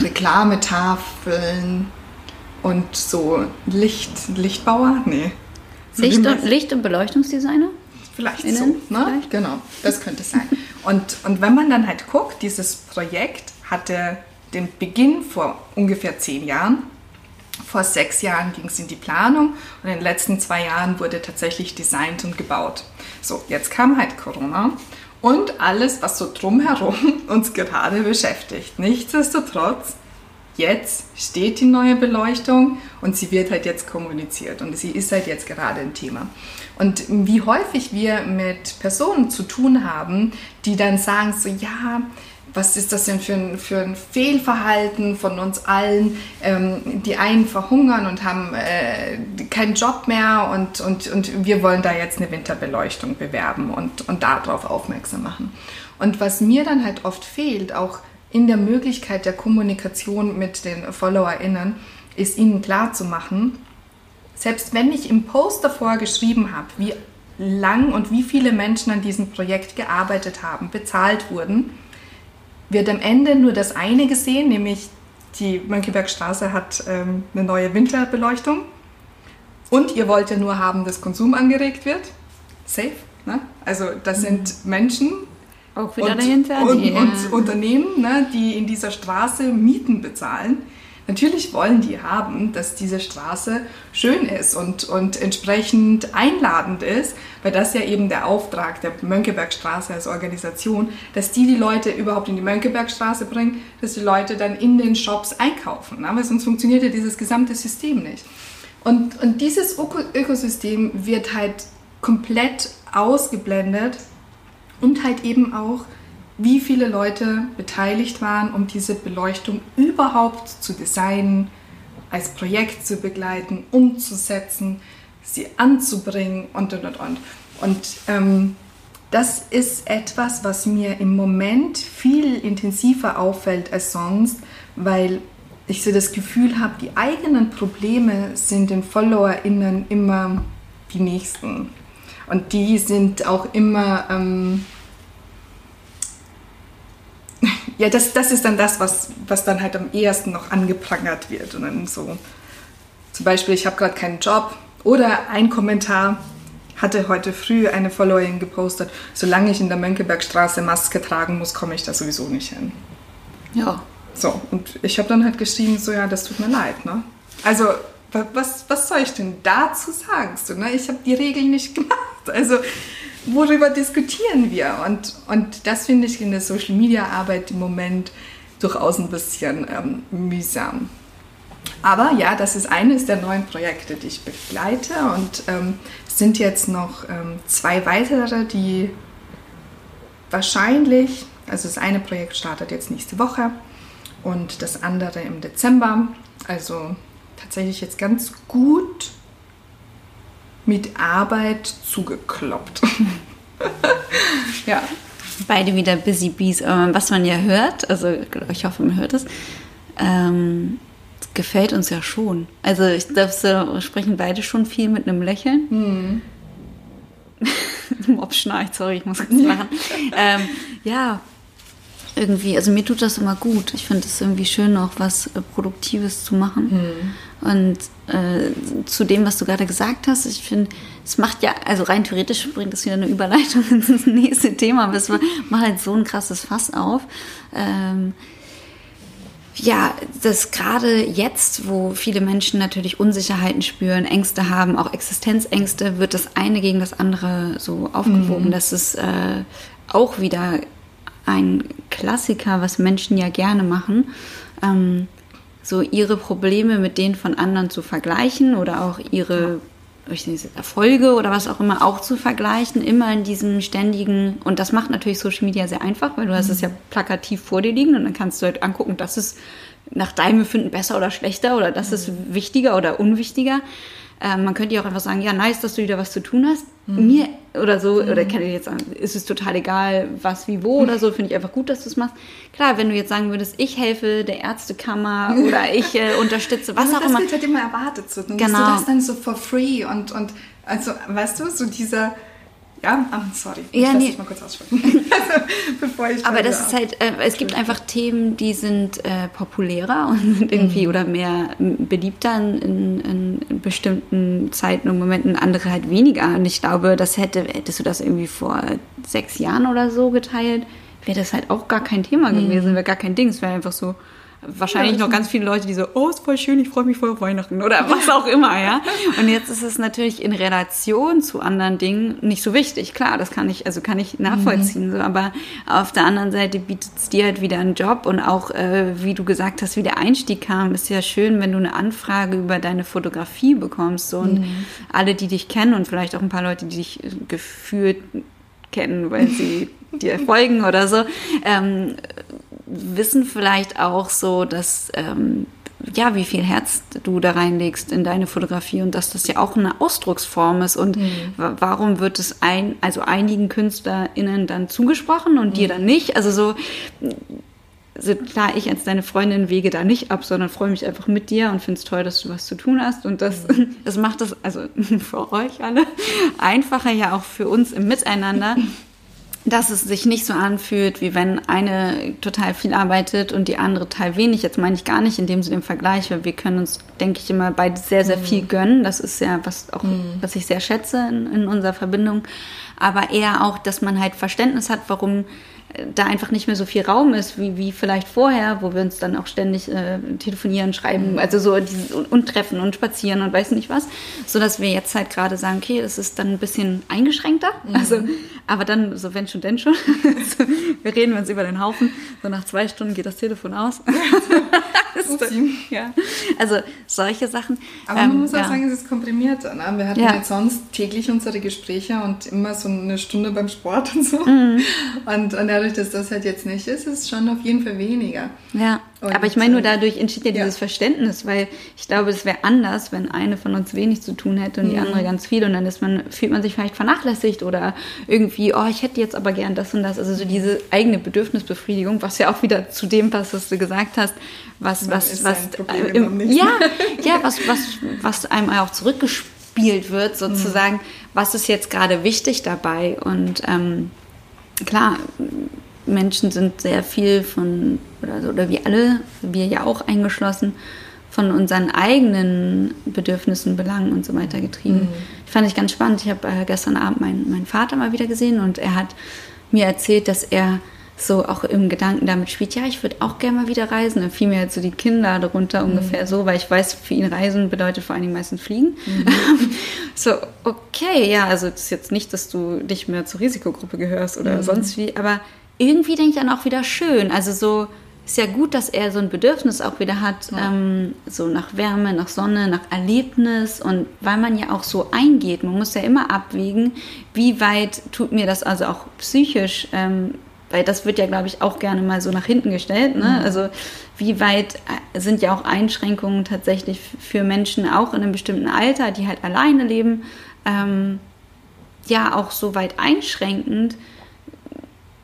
Reklametafeln, und so Licht, Lichtbauer? Nee. Licht und, Licht und Beleuchtungsdesigner? Vielleicht Innen, so, ne? Vielleicht? Genau, das könnte sein. Und, und wenn man dann halt guckt, dieses Projekt hatte den Beginn vor ungefähr zehn Jahren. Vor sechs Jahren ging es in die Planung und in den letzten zwei Jahren wurde tatsächlich designt und gebaut. So, jetzt kam halt Corona und alles, was so drumherum uns gerade beschäftigt. Nichtsdestotrotz jetzt steht die neue Beleuchtung und sie wird halt jetzt kommuniziert und sie ist halt jetzt gerade ein Thema. Und wie häufig wir mit Personen zu tun haben, die dann sagen so, ja, was ist das denn für ein, für ein Fehlverhalten von uns allen? Ähm, die einen verhungern und haben äh, keinen Job mehr und, und, und wir wollen da jetzt eine Winterbeleuchtung bewerben und, und darauf aufmerksam machen. Und was mir dann halt oft fehlt, auch in der Möglichkeit der Kommunikation mit den FollowerInnen ist ihnen klar zu machen, selbst wenn ich im Post davor geschrieben habe, wie lang und wie viele Menschen an diesem Projekt gearbeitet haben, bezahlt wurden, wird am Ende nur das eine gesehen, nämlich die Mönckebergstraße hat ähm, eine neue Winterbeleuchtung und ihr wollt ja nur haben, dass Konsum angeregt wird. Safe. Ne? Also das sind mhm. Menschen, auch wieder und, dahinter. Und, die, und äh, Unternehmen, ne, die in dieser Straße Mieten bezahlen. Natürlich wollen die haben, dass diese Straße schön ist und, und entsprechend einladend ist, weil das ja eben der Auftrag der Mönckebergstraße als Organisation, dass die die Leute überhaupt in die Mönckebergstraße bringen, dass die Leute dann in den Shops einkaufen. Aber sonst funktioniert ja dieses gesamte System nicht. Und, und dieses Ökosystem wird halt komplett ausgeblendet und halt eben auch, wie viele Leute beteiligt waren, um diese Beleuchtung überhaupt zu designen, als Projekt zu begleiten, umzusetzen, sie anzubringen und und und und. Und ähm, das ist etwas, was mir im Moment viel intensiver auffällt als sonst, weil ich so das Gefühl habe, die eigenen Probleme sind den FollowerInnen immer die nächsten. Und die sind auch immer, ähm, ja, das, das ist dann das, was, was dann halt am ehesten noch angeprangert wird. Und dann so, zum Beispiel, ich habe gerade keinen Job oder ein Kommentar hatte heute früh eine Followerin gepostet, solange ich in der Mönckebergstraße Maske tragen muss, komme ich da sowieso nicht hin. Ja. So, und ich habe dann halt geschrieben, so ja, das tut mir leid, ne? Also was, was soll ich denn dazu sagen? So, ne? Ich habe die Regeln nicht gemacht. Also worüber diskutieren wir? Und, und das finde ich in der Social-Media-Arbeit im Moment durchaus ein bisschen ähm, mühsam. Aber ja, das ist eines der neuen Projekte, die ich begleite. Und ähm, es sind jetzt noch ähm, zwei weitere, die wahrscheinlich, also das eine Projekt startet jetzt nächste Woche und das andere im Dezember. Also tatsächlich jetzt ganz gut mit Arbeit zugekloppt. ja. Beide wieder Busy Bees. Ähm, was man ja hört, also ich hoffe, man hört es, ähm, gefällt uns ja schon. Also ich glaube, so sprechen beide schon viel mit einem Lächeln. Mhm. Mob schnarcht, sorry, ich muss kurz lachen. ähm, ja, irgendwie, also mir tut das immer gut. Ich finde es irgendwie schön, auch was äh, Produktives zu machen. Mhm. Und äh, zu dem, was du gerade gesagt hast, ich finde, es macht ja, also rein theoretisch bringt das wieder eine Überleitung ins nächste Thema, aber es macht halt so ein krasses Fass auf. Ähm, ja, dass gerade jetzt, wo viele Menschen natürlich Unsicherheiten spüren, Ängste haben, auch Existenzängste, wird das eine gegen das andere so aufgewogen. Mhm. Das ist äh, auch wieder ein Klassiker, was Menschen ja gerne machen. Ähm, so ihre Probleme mit denen von anderen zu vergleichen oder auch ihre ich nicht, Erfolge oder was auch immer auch zu vergleichen, immer in diesem ständigen, und das macht natürlich Social Media sehr einfach, weil du hast es ja plakativ vor dir liegen und dann kannst du halt angucken, das ist nach deinem Befinden besser oder schlechter oder das ist wichtiger oder unwichtiger. Ähm, man könnte ja auch einfach sagen, ja, nice, dass du wieder was zu tun hast. Mhm. Mir oder so, mhm. oder kann ich jetzt sagen, ist es total egal, was, wie, wo oder so, finde ich einfach gut, dass du es machst. Klar, wenn du jetzt sagen würdest, ich helfe der Ärztekammer oder ich äh, unterstütze, was also auch immer. Das wird halt immer erwartet. So. Dann genau. du das dann so for free und, und also, weißt du, so dieser ja, ah, sorry. Ich ja, nee. mal kurz aussprechen. Bevor ich Aber das ist halt, äh, es gibt einfach Themen, die sind äh, populärer und irgendwie mhm. oder mehr beliebter in, in, bestimmten Zeiten und Momenten, andere halt weniger. Und ich glaube, das hätte, hättest du das irgendwie vor sechs Jahren oder so geteilt, wäre das halt auch gar kein Thema mhm. gewesen, wäre gar kein Ding. Es wäre einfach so, wahrscheinlich ja, noch ganz viele Leute, die so, oh, ist voll schön, ich freue mich voll auf Weihnachten oder was auch immer, ja. Und jetzt ist es natürlich in Relation zu anderen Dingen nicht so wichtig. Klar, das kann ich, also kann ich nachvollziehen, mhm. so, aber auf der anderen Seite bietet es dir halt wieder einen Job und auch, äh, wie du gesagt hast, wie der Einstieg kam, ist ja schön, wenn du eine Anfrage über deine Fotografie bekommst so, und mhm. alle, die dich kennen und vielleicht auch ein paar Leute, die dich gefühlt kennen, weil sie dir folgen oder so, ähm, wissen vielleicht auch so, dass ähm, ja, wie viel Herz du da reinlegst in deine Fotografie und dass das ja auch eine Ausdrucksform ist und mhm. warum wird es ein, also einigen KünstlerInnen dann zugesprochen und mhm. dir dann nicht? Also so, also klar, ich als deine Freundin wege da nicht ab, sondern freue mich einfach mit dir und finde es toll, dass du was zu tun hast. Und das, mhm. das macht das, also für euch alle, einfacher ja auch für uns im Miteinander, dass es sich nicht so anfühlt, wie wenn eine total viel arbeitet und die andere total wenig. Jetzt meine ich gar nicht in dem Sinne im Vergleich, weil wir können uns, denke ich, immer beide sehr, sehr viel mhm. gönnen. Das ist ja was auch, mhm. was ich sehr schätze in, in unserer Verbindung. Aber eher auch, dass man halt Verständnis hat, warum da einfach nicht mehr so viel Raum ist, wie, wie vielleicht vorher, wo wir uns dann auch ständig äh, telefonieren, schreiben, mhm. also so dieses, und, treffen und spazieren und weiß nicht was, so dass wir jetzt halt gerade sagen, okay, es ist dann ein bisschen eingeschränkter, mhm. also, aber dann, so wenn schon, denn schon, wir reden uns über den Haufen, so nach zwei Stunden geht das Telefon aus. ja. Also solche Sachen. Aber man ähm, muss auch ja. sagen, es ist komprimiert. Ne? Wir hatten ja. jetzt sonst täglich unsere Gespräche und immer so eine Stunde beim Sport und so. Mhm. Und, und dadurch, dass das halt jetzt nicht ist, ist es schon auf jeden Fall weniger. Ja. Und aber ich meine, nur dadurch entsteht ja dieses ja. Verständnis, weil ich glaube, es wäre anders, wenn eine von uns wenig zu tun hätte und mhm. die andere ganz viel und dann ist man, fühlt man sich vielleicht vernachlässigt oder irgendwie, oh, ich hätte jetzt aber gern das und das. Also so diese eigene Bedürfnisbefriedigung, was ja auch wieder zu dem passt, was du gesagt hast, was, was, was, äh, im, ja, ja, was, was, was einem auch zurückgespielt wird, sozusagen, mhm. was ist jetzt gerade wichtig dabei und ähm, klar, Menschen sind sehr viel von, oder, oder wir alle, wir ja auch eingeschlossen, von unseren eigenen Bedürfnissen, Belangen und so weiter getrieben. Mhm. Fand ich ganz spannend. Ich habe äh, gestern Abend meinen, meinen Vater mal wieder gesehen und er hat mir erzählt, dass er so auch im Gedanken damit spielt, ja, ich würde auch gerne mal wieder reisen. Dann fiel mir jetzt so die Kinder darunter mhm. ungefähr so, weil ich weiß, für ihn Reisen bedeutet vor allen Dingen meistens Fliegen. Mhm. so, okay, ja, also das ist jetzt nicht, dass du nicht mehr zur Risikogruppe gehörst oder mhm. sonst wie, aber irgendwie denke ich dann auch wieder schön. Also so ist ja gut, dass er so ein Bedürfnis auch wieder hat, ja. ähm, so nach Wärme, nach Sonne, nach Erlebnis und weil man ja auch so eingeht, man muss ja immer abwägen, wie weit tut mir das also auch psychisch, ähm, weil das wird ja, glaube ich, auch gerne mal so nach hinten gestellt. Ne? Mhm. Also wie weit äh, sind ja auch Einschränkungen tatsächlich für Menschen auch in einem bestimmten Alter, die halt alleine leben, ähm, ja auch so weit einschränkend,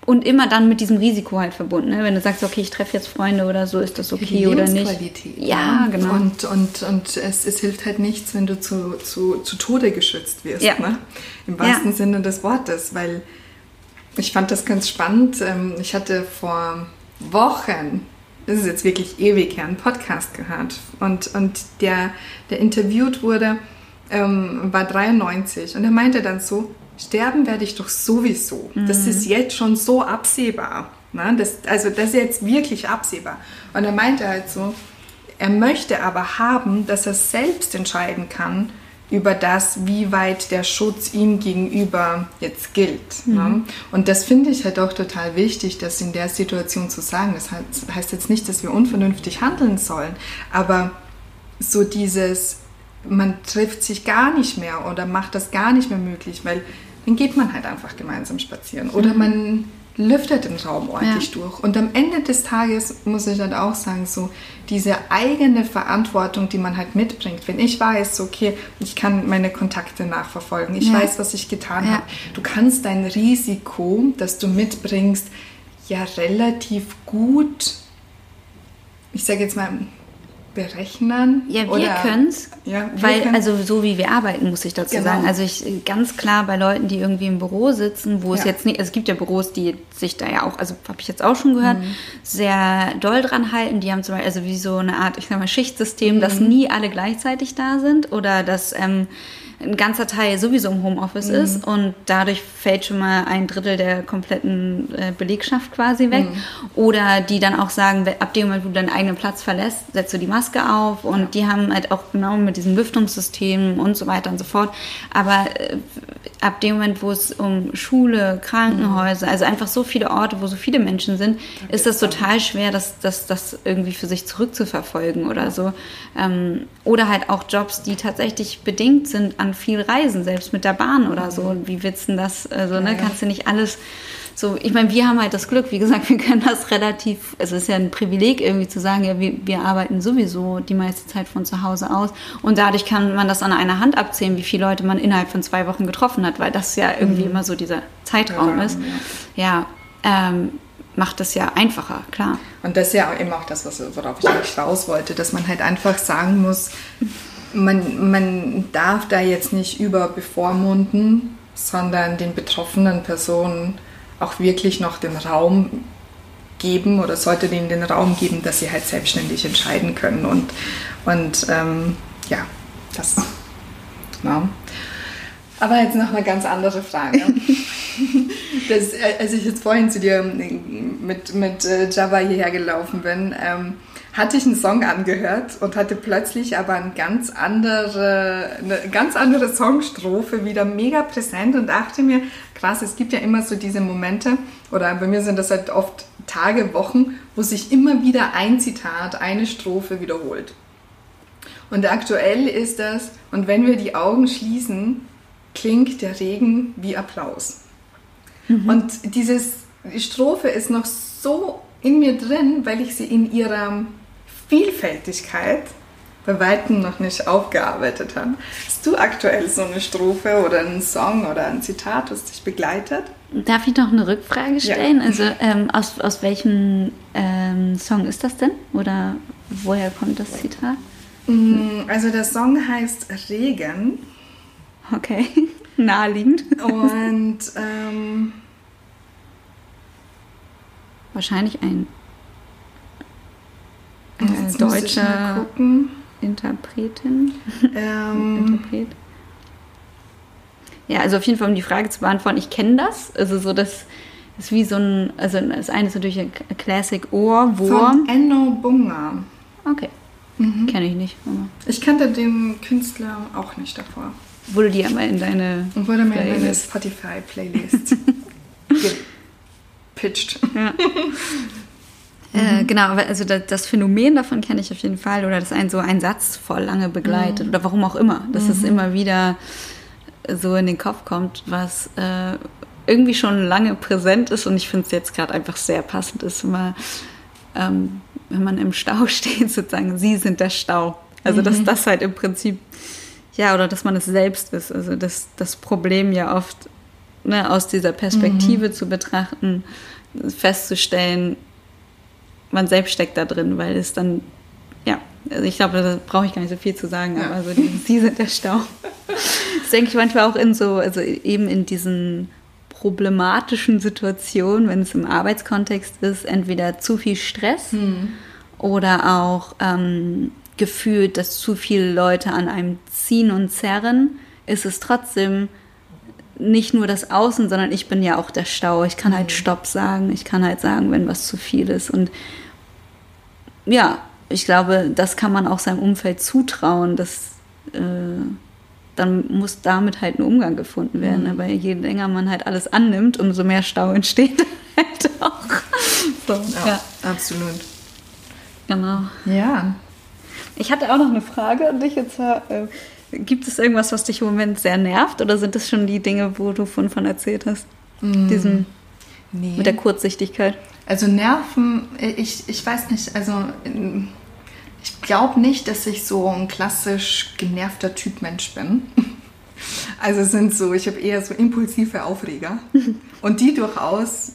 und immer dann mit diesem Risiko halt verbunden. Ne? Wenn du sagst, okay, ich treffe jetzt Freunde oder so, ist das okay oder nicht? Ja, genau. Und, und, und es, es hilft halt nichts, wenn du zu, zu, zu Tode geschützt wirst. Ja. Ne? Im wahrsten ja. Sinne des Wortes, weil ich fand das ganz spannend. Ähm, ich hatte vor Wochen, das ist jetzt wirklich ewig her, einen Podcast gehört. Und, und der, der interviewt wurde, ähm, war 93. Und er meinte dann so, sterben werde ich doch sowieso. Mhm. Das ist jetzt schon so absehbar. Ne? Das, also das ist jetzt wirklich absehbar. Und er meinte halt so, er möchte aber haben, dass er selbst entscheiden kann, über das, wie weit der Schutz ihm gegenüber jetzt gilt. Ne? Mhm. Ne? Und das finde ich halt auch total wichtig, das in der Situation zu sagen. Das heißt, heißt jetzt nicht, dass wir unvernünftig handeln sollen, aber so dieses, man trifft sich gar nicht mehr oder macht das gar nicht mehr möglich, weil dann geht man halt einfach gemeinsam spazieren oder mhm. man lüftet den Raum ordentlich ja. durch. Und am Ende des Tages muss ich dann auch sagen, so diese eigene Verantwortung, die man halt mitbringt. Wenn ich weiß, okay, ich kann meine Kontakte nachverfolgen, ich ja. weiß, was ich getan ja. habe. Du kannst dein Risiko, das du mitbringst, ja relativ gut, ich sage jetzt mal, berechnen? Ja, wir können es. Ja, weil, können. also so wie wir arbeiten, muss ich dazu genau. sagen. Also ich ganz klar bei Leuten, die irgendwie im Büro sitzen, wo ja. es jetzt nicht, es gibt ja Büros, die sich da ja auch, also habe ich jetzt auch schon gehört, mhm. sehr doll dran halten. Die haben zum Beispiel, also wie so eine Art, ich sag mal, Schichtsystem, mhm. dass nie alle gleichzeitig da sind oder dass ähm, ein ganzer Teil sowieso im Homeoffice mhm. ist und dadurch fällt schon mal ein Drittel der kompletten äh, Belegschaft quasi weg. Mhm. Oder die dann auch sagen, ab dem Moment, wo du deinen eigenen Platz verlässt, setzt du die Maske auf und ja. die haben halt auch genau mit diesem Lüftungssystem und so weiter und so fort. Aber äh, ab dem Moment, wo es um Schule, Krankenhäuser, mhm. also einfach so viele Orte, wo so viele Menschen sind, das ist das total schwer, das, das, das irgendwie für sich zurückzuverfolgen oder so. Ähm, oder halt auch Jobs, die tatsächlich bedingt sind an viel Reisen, selbst mit der Bahn oder so. Wie willst du denn das? Also, ne, kannst du nicht alles so, ich meine, wir haben halt das Glück, wie gesagt, wir können das relativ, es ist ja ein Privileg irgendwie zu sagen, ja, wir, wir arbeiten sowieso die meiste Zeit von zu Hause aus und dadurch kann man das an einer Hand abzählen, wie viele Leute man innerhalb von zwei Wochen getroffen hat, weil das ja irgendwie mhm. immer so dieser Zeitraum ja, ist. Ja, ja ähm, macht das ja einfacher, klar. Und das ist ja eben auch das, worauf ich eigentlich raus wollte, dass man halt einfach sagen muss, man, man darf da jetzt nicht über bevormunden, sondern den betroffenen Personen auch wirklich noch den Raum geben oder sollte denen den Raum geben, dass sie halt selbstständig entscheiden können. Und, und ähm, ja, das. Ja. Aber jetzt noch eine ganz andere Frage. das, äh, als ich jetzt vorhin zu dir mit, mit äh, Java hierher gelaufen bin, ähm, hatte ich einen Song angehört und hatte plötzlich aber eine ganz andere, eine ganz andere Songstrophe wieder mega präsent und dachte mir, krass, es gibt ja immer so diese Momente, oder bei mir sind das halt oft Tage, Wochen, wo sich immer wieder ein Zitat, eine Strophe wiederholt. Und aktuell ist das, und wenn wir die Augen schließen, klingt der Regen wie Applaus. Mhm. Und diese Strophe ist noch so in mir drin, weil ich sie in ihrer Vielfältigkeit bei weitem noch nicht aufgearbeitet habe. Hast du aktuell so eine Strophe oder einen Song oder ein Zitat, das dich begleitet? Darf ich noch eine Rückfrage stellen? Ja. Also ähm, aus, aus welchem ähm, Song ist das denn? Oder woher kommt das Zitat? Mm, also der Song heißt Regen. Okay, naheliegend. Und ähm, wahrscheinlich ein äh, deutsche Interpretin. Ähm. Interpret. Ja, also auf jeden Fall, um die Frage zu beantworten, ich kenne das. Also so das ist wie so ein, also das eine ist natürlich ein Classic Ohrwurm. Von Enno Bunga. Okay. Mhm. Kenne ich nicht. Ich kannte den Künstler auch nicht davor. Wurde die aber in deine Und wurde mir in meine Spotify-Playlist gepitcht. Ja. Äh, mhm. genau, also das, das Phänomen davon kenne ich auf jeden Fall oder dass ein so ein Satz voll lange begleitet mhm. oder warum auch immer, dass mhm. es immer wieder so in den Kopf kommt, was äh, irgendwie schon lange präsent ist und ich finde es jetzt gerade einfach sehr passend ist, immer, ähm, wenn man im Stau steht, sozusagen, sie sind der Stau. Also dass mhm. das halt im Prinzip, ja, oder dass man es selbst ist, also dass das Problem ja oft ne, aus dieser Perspektive mhm. zu betrachten, festzustellen, man selbst steckt da drin, weil es dann, ja, also ich glaube, da brauche ich gar nicht so viel zu sagen, ja. aber so die, sie sind der Stau. Das denke ich manchmal auch in so, also eben in diesen problematischen Situationen, wenn es im Arbeitskontext ist, entweder zu viel Stress hm. oder auch ähm, gefühlt, dass zu viele Leute an einem ziehen und zerren, ist es trotzdem nicht nur das Außen, sondern ich bin ja auch der Stau. Ich kann halt hm. Stopp sagen, ich kann halt sagen, wenn was zu viel ist. Und ja, ich glaube, das kann man auch seinem Umfeld zutrauen, dass äh, dann muss damit halt ein Umgang gefunden werden. Mhm. Aber je länger man halt alles annimmt, umso mehr Stau entsteht halt auch. So, ja, ja, absolut. Genau. Ja. Ich hatte auch noch eine Frage an dich. Zwar, äh, gibt es irgendwas, was dich im Moment sehr nervt? Oder sind das schon die Dinge, wo du von, von erzählt hast? Mm. Diesem, nee. Mit der Kurzsichtigkeit? Also Nerven, ich, ich weiß nicht, also ich glaube nicht, dass ich so ein klassisch genervter Typ Mensch bin. Also es sind so, ich habe eher so impulsive Aufreger und die durchaus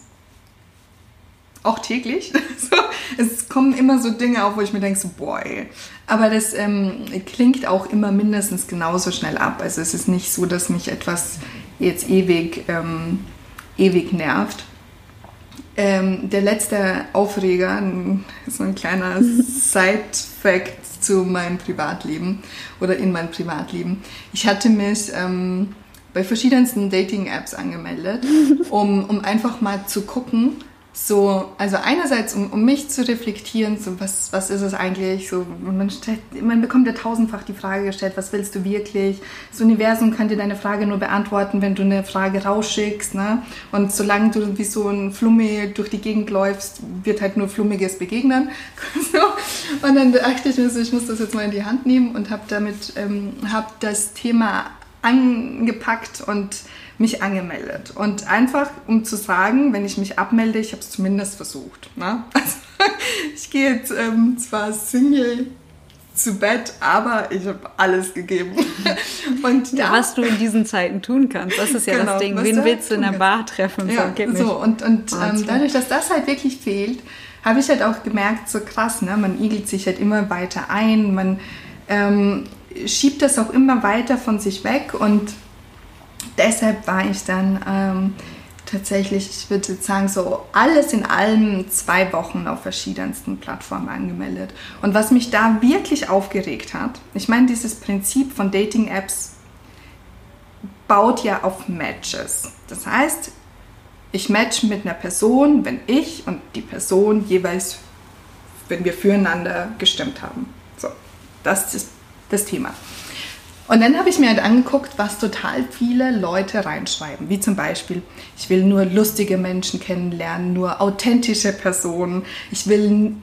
auch täglich. So, es kommen immer so Dinge auf, wo ich mir denke, so, boah, ey. Aber das ähm, klingt auch immer mindestens genauso schnell ab. Also es ist nicht so, dass mich etwas jetzt ewig, ähm, ewig nervt. Ähm, der letzte Aufreger, so ein kleiner Side-Fact zu meinem Privatleben oder in meinem Privatleben. Ich hatte mich ähm, bei verschiedensten Dating-Apps angemeldet, um, um einfach mal zu gucken, so, also einerseits, um, um mich zu reflektieren, so was, was ist es eigentlich? So, man, stellt, man bekommt ja tausendfach die Frage gestellt, was willst du wirklich? Das Universum kann dir deine Frage nur beantworten, wenn du eine Frage rausschickst. Ne? Und solange du wie so ein Flummi durch die Gegend läufst, wird halt nur Flummiges begegnen. so. Und dann dachte ich mir so, ich muss das jetzt mal in die Hand nehmen und habe damit, ähm, habe das Thema angepackt und mich angemeldet. Und einfach, um zu sagen, wenn ich mich abmelde, ich habe es zumindest versucht. Ne? Also, ich gehe jetzt ähm, zwar Single zu Bett, aber ich habe alles gegeben. und ja, was du in diesen Zeiten tun kannst, das ist ja genau, das Ding. Wen willst du in der Bar treffen? Ja, so, so und, und ähm, dadurch, dass das halt wirklich fehlt, habe ich halt auch gemerkt, so krass, ne? man igelt sich halt immer weiter ein, man ähm, schiebt das auch immer weiter von sich weg und deshalb war ich dann ähm, tatsächlich, ich würde sagen, so alles in allem zwei Wochen auf verschiedensten Plattformen angemeldet. Und was mich da wirklich aufgeregt hat, ich meine, dieses Prinzip von Dating-Apps baut ja auf Matches. Das heißt, ich match mit einer Person, wenn ich und die Person jeweils, wenn wir füreinander gestimmt haben. So, das ist das Thema. Und dann habe ich mir halt angeguckt, was total viele Leute reinschreiben. Wie zum Beispiel, ich will nur lustige Menschen kennenlernen, nur authentische Personen. Ich will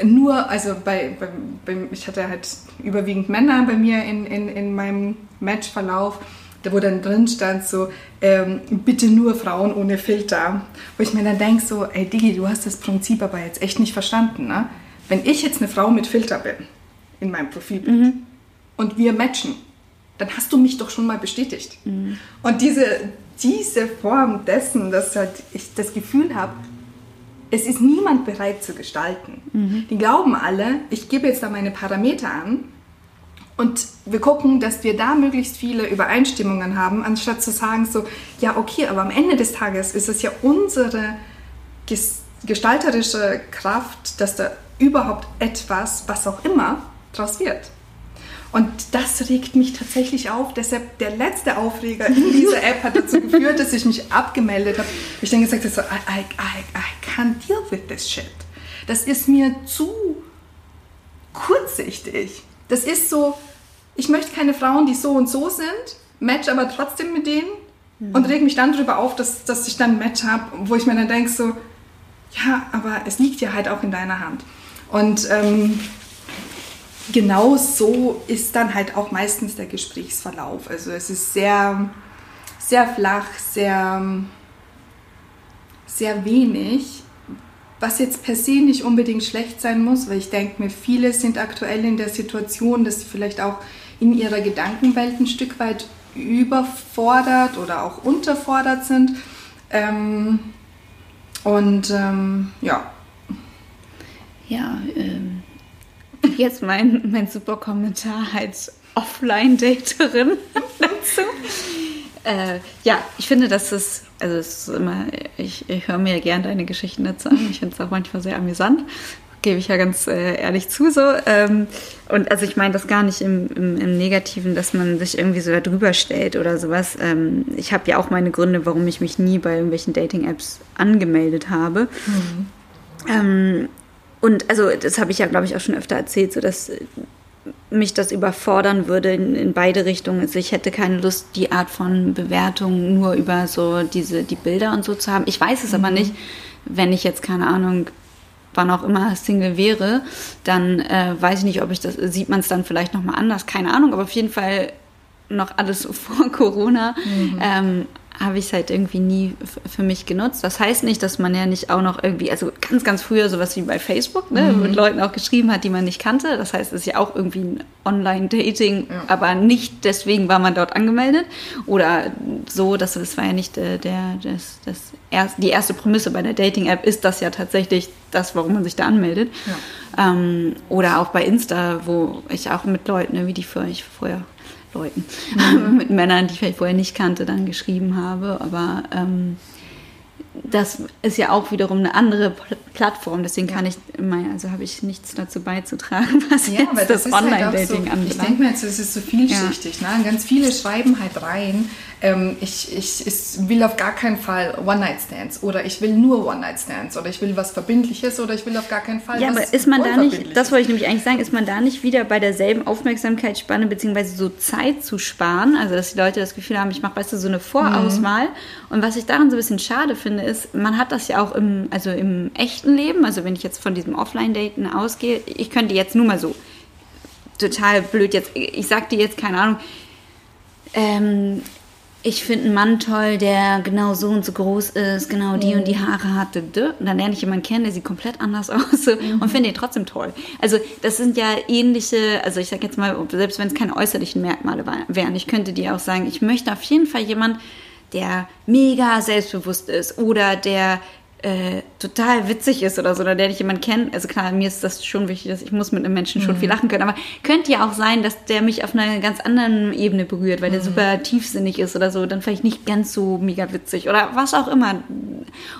nur, also bei, bei, bei ich hatte halt überwiegend Männer bei mir in, in, in meinem Matchverlauf, da wo dann drin stand so, ähm, bitte nur Frauen ohne Filter. Wo ich mir dann denke so, ey Digi, du hast das Prinzip aber jetzt echt nicht verstanden. Ne? Wenn ich jetzt eine Frau mit Filter bin, in meinem Profilbild, mhm und wir matchen, dann hast du mich doch schon mal bestätigt. Mhm. Und diese, diese Form dessen, dass halt ich das Gefühl habe, es ist niemand bereit zu gestalten. Mhm. Die glauben alle, ich gebe jetzt da meine Parameter an und wir gucken, dass wir da möglichst viele Übereinstimmungen haben, anstatt zu sagen so, ja okay, aber am Ende des Tages ist es ja unsere gestalterische Kraft, dass da überhaupt etwas, was auch immer, draus wird. Und das regt mich tatsächlich auf. Deshalb der letzte Aufreger in dieser App hat dazu geführt, dass ich mich abgemeldet habe. Ich dann gesagt habe, so, I, I, I, I can't deal with this shit. Das ist mir zu kurzsichtig. Das ist so, ich möchte keine Frauen, die so und so sind, match aber trotzdem mit denen mhm. und reg mich dann darüber auf, dass, dass ich dann ein Match habe, wo ich mir dann denke so, ja, aber es liegt ja halt auch in deiner Hand. Und ähm, genau so ist dann halt auch meistens der Gesprächsverlauf. Also es ist sehr, sehr flach, sehr, sehr wenig, was jetzt per se nicht unbedingt schlecht sein muss, weil ich denke mir, viele sind aktuell in der Situation, dass sie vielleicht auch in ihrer Gedankenwelt ein Stück weit überfordert oder auch unterfordert sind. Ähm, und ähm, ja. Ja, ähm, jetzt mein, mein super Kommentar als Offline-Daterin dazu. Äh, ja, ich finde, dass es, also es ist immer, ich, ich höre mir gerne deine Geschichten dazu an. Ich finde es auch manchmal sehr amüsant gebe ich ja ganz äh, ehrlich zu so. Ähm, und also ich meine das gar nicht im, im, im, Negativen, dass man sich irgendwie so darüber stellt oder sowas. Ähm, ich habe ja auch meine Gründe, warum ich mich nie bei irgendwelchen Dating-Apps angemeldet habe. Mhm. Ähm, und also das habe ich ja, glaube ich, auch schon öfter erzählt, so dass mich das überfordern würde in, in, beide Richtungen. Also ich hätte keine Lust, die Art von Bewertung nur über so diese die Bilder und so zu haben. Ich weiß es mhm. aber nicht, wenn ich jetzt keine Ahnung wann auch immer Single wäre, dann äh, weiß ich nicht, ob ich das, sieht man es dann vielleicht nochmal anders, keine Ahnung, aber auf jeden Fall noch alles vor Corona. Mhm. Ähm, habe ich es halt irgendwie nie für mich genutzt. Das heißt nicht, dass man ja nicht auch noch irgendwie, also ganz, ganz früher sowas wie bei Facebook, ne, mhm. mit Leuten auch geschrieben hat, die man nicht kannte. Das heißt, es ist ja auch irgendwie ein Online-Dating, ja. aber nicht deswegen war man dort angemeldet. Oder so, dass das war ja nicht äh, der, das, das erst, die erste Prämisse bei der Dating-App ist das ja tatsächlich das, warum man sich da anmeldet. Ja. Ähm, oder auch bei Insta, wo ich auch mit Leuten, ne, wie die für ich vorher Leuten, mhm. mit Männern, die ich vielleicht vorher nicht kannte, dann geschrieben habe. Aber ähm, das ist ja auch wiederum eine andere Plattform, deswegen kann ich immer, also habe ich nichts dazu beizutragen, was ja, jetzt das, das halt Online-Dating halt so, anbelangt. Ich denke mir jetzt, es ist so vielschichtig. Ja. Ne? Ganz viele schreiben halt rein, ähm, ich, ich, ich will auf gar keinen Fall One-Night-Stands oder ich will nur One-Night-Stands oder ich will was Verbindliches oder ich will auf gar keinen Fall ja, aber ist man da nicht, das wollte ich nämlich eigentlich sagen, ist man da nicht wieder bei derselben Aufmerksamkeitsspanne beziehungsweise so Zeit zu sparen, also dass die Leute das Gefühl haben, ich mache, weißt du, so eine Vorauswahl mhm. und was ich daran so ein bisschen schade finde, ist, man hat das ja auch im, also im echten Leben, also wenn ich jetzt von diesem Offline-Daten ausgehe, ich könnte jetzt nur mal so total blöd jetzt, ich sag dir jetzt, keine Ahnung, ähm, ich finde einen Mann toll, der genau so und so groß ist, genau die mhm. und die mhm. Haare hat. Und dann lerne ich jemanden kennen, der sieht komplett anders aus mhm. und finde ihn trotzdem toll. Also das sind ja ähnliche, also ich sage jetzt mal, selbst wenn es keine äußerlichen Merkmale wären, ich könnte dir auch sagen, ich möchte auf jeden Fall jemanden, der mega selbstbewusst ist oder der äh, total witzig ist oder so, oder der dich jemand kennt. Also klar, mir ist das schon wichtig, dass ich muss mit einem Menschen schon mhm. viel lachen können, aber könnte ja auch sein, dass der mich auf einer ganz anderen Ebene berührt, weil der mhm. super tiefsinnig ist oder so, dann vielleicht nicht ganz so mega witzig oder was auch immer.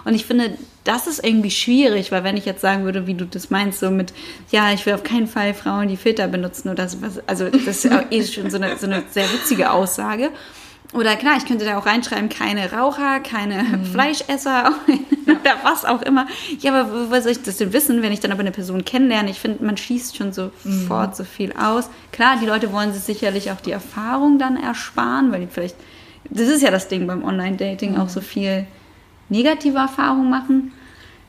Und ich finde, das ist irgendwie schwierig, weil wenn ich jetzt sagen würde, wie du das meinst, so mit, ja, ich will auf keinen Fall Frauen, die Filter benutzen oder sowas, also das ist eh schon so eine, so eine sehr witzige Aussage. Oder klar, ich könnte da auch reinschreiben, keine Raucher, keine mhm. Fleischesser oder was auch immer. Ja, aber wo soll ich das denn wissen, wenn ich dann aber eine Person kennenlerne? Ich finde, man schießt schon sofort mhm. so viel aus. Klar, die Leute wollen sich sicherlich auch die Erfahrung dann ersparen, weil die vielleicht, das ist ja das Ding beim Online-Dating, mhm. auch so viel negative Erfahrungen machen.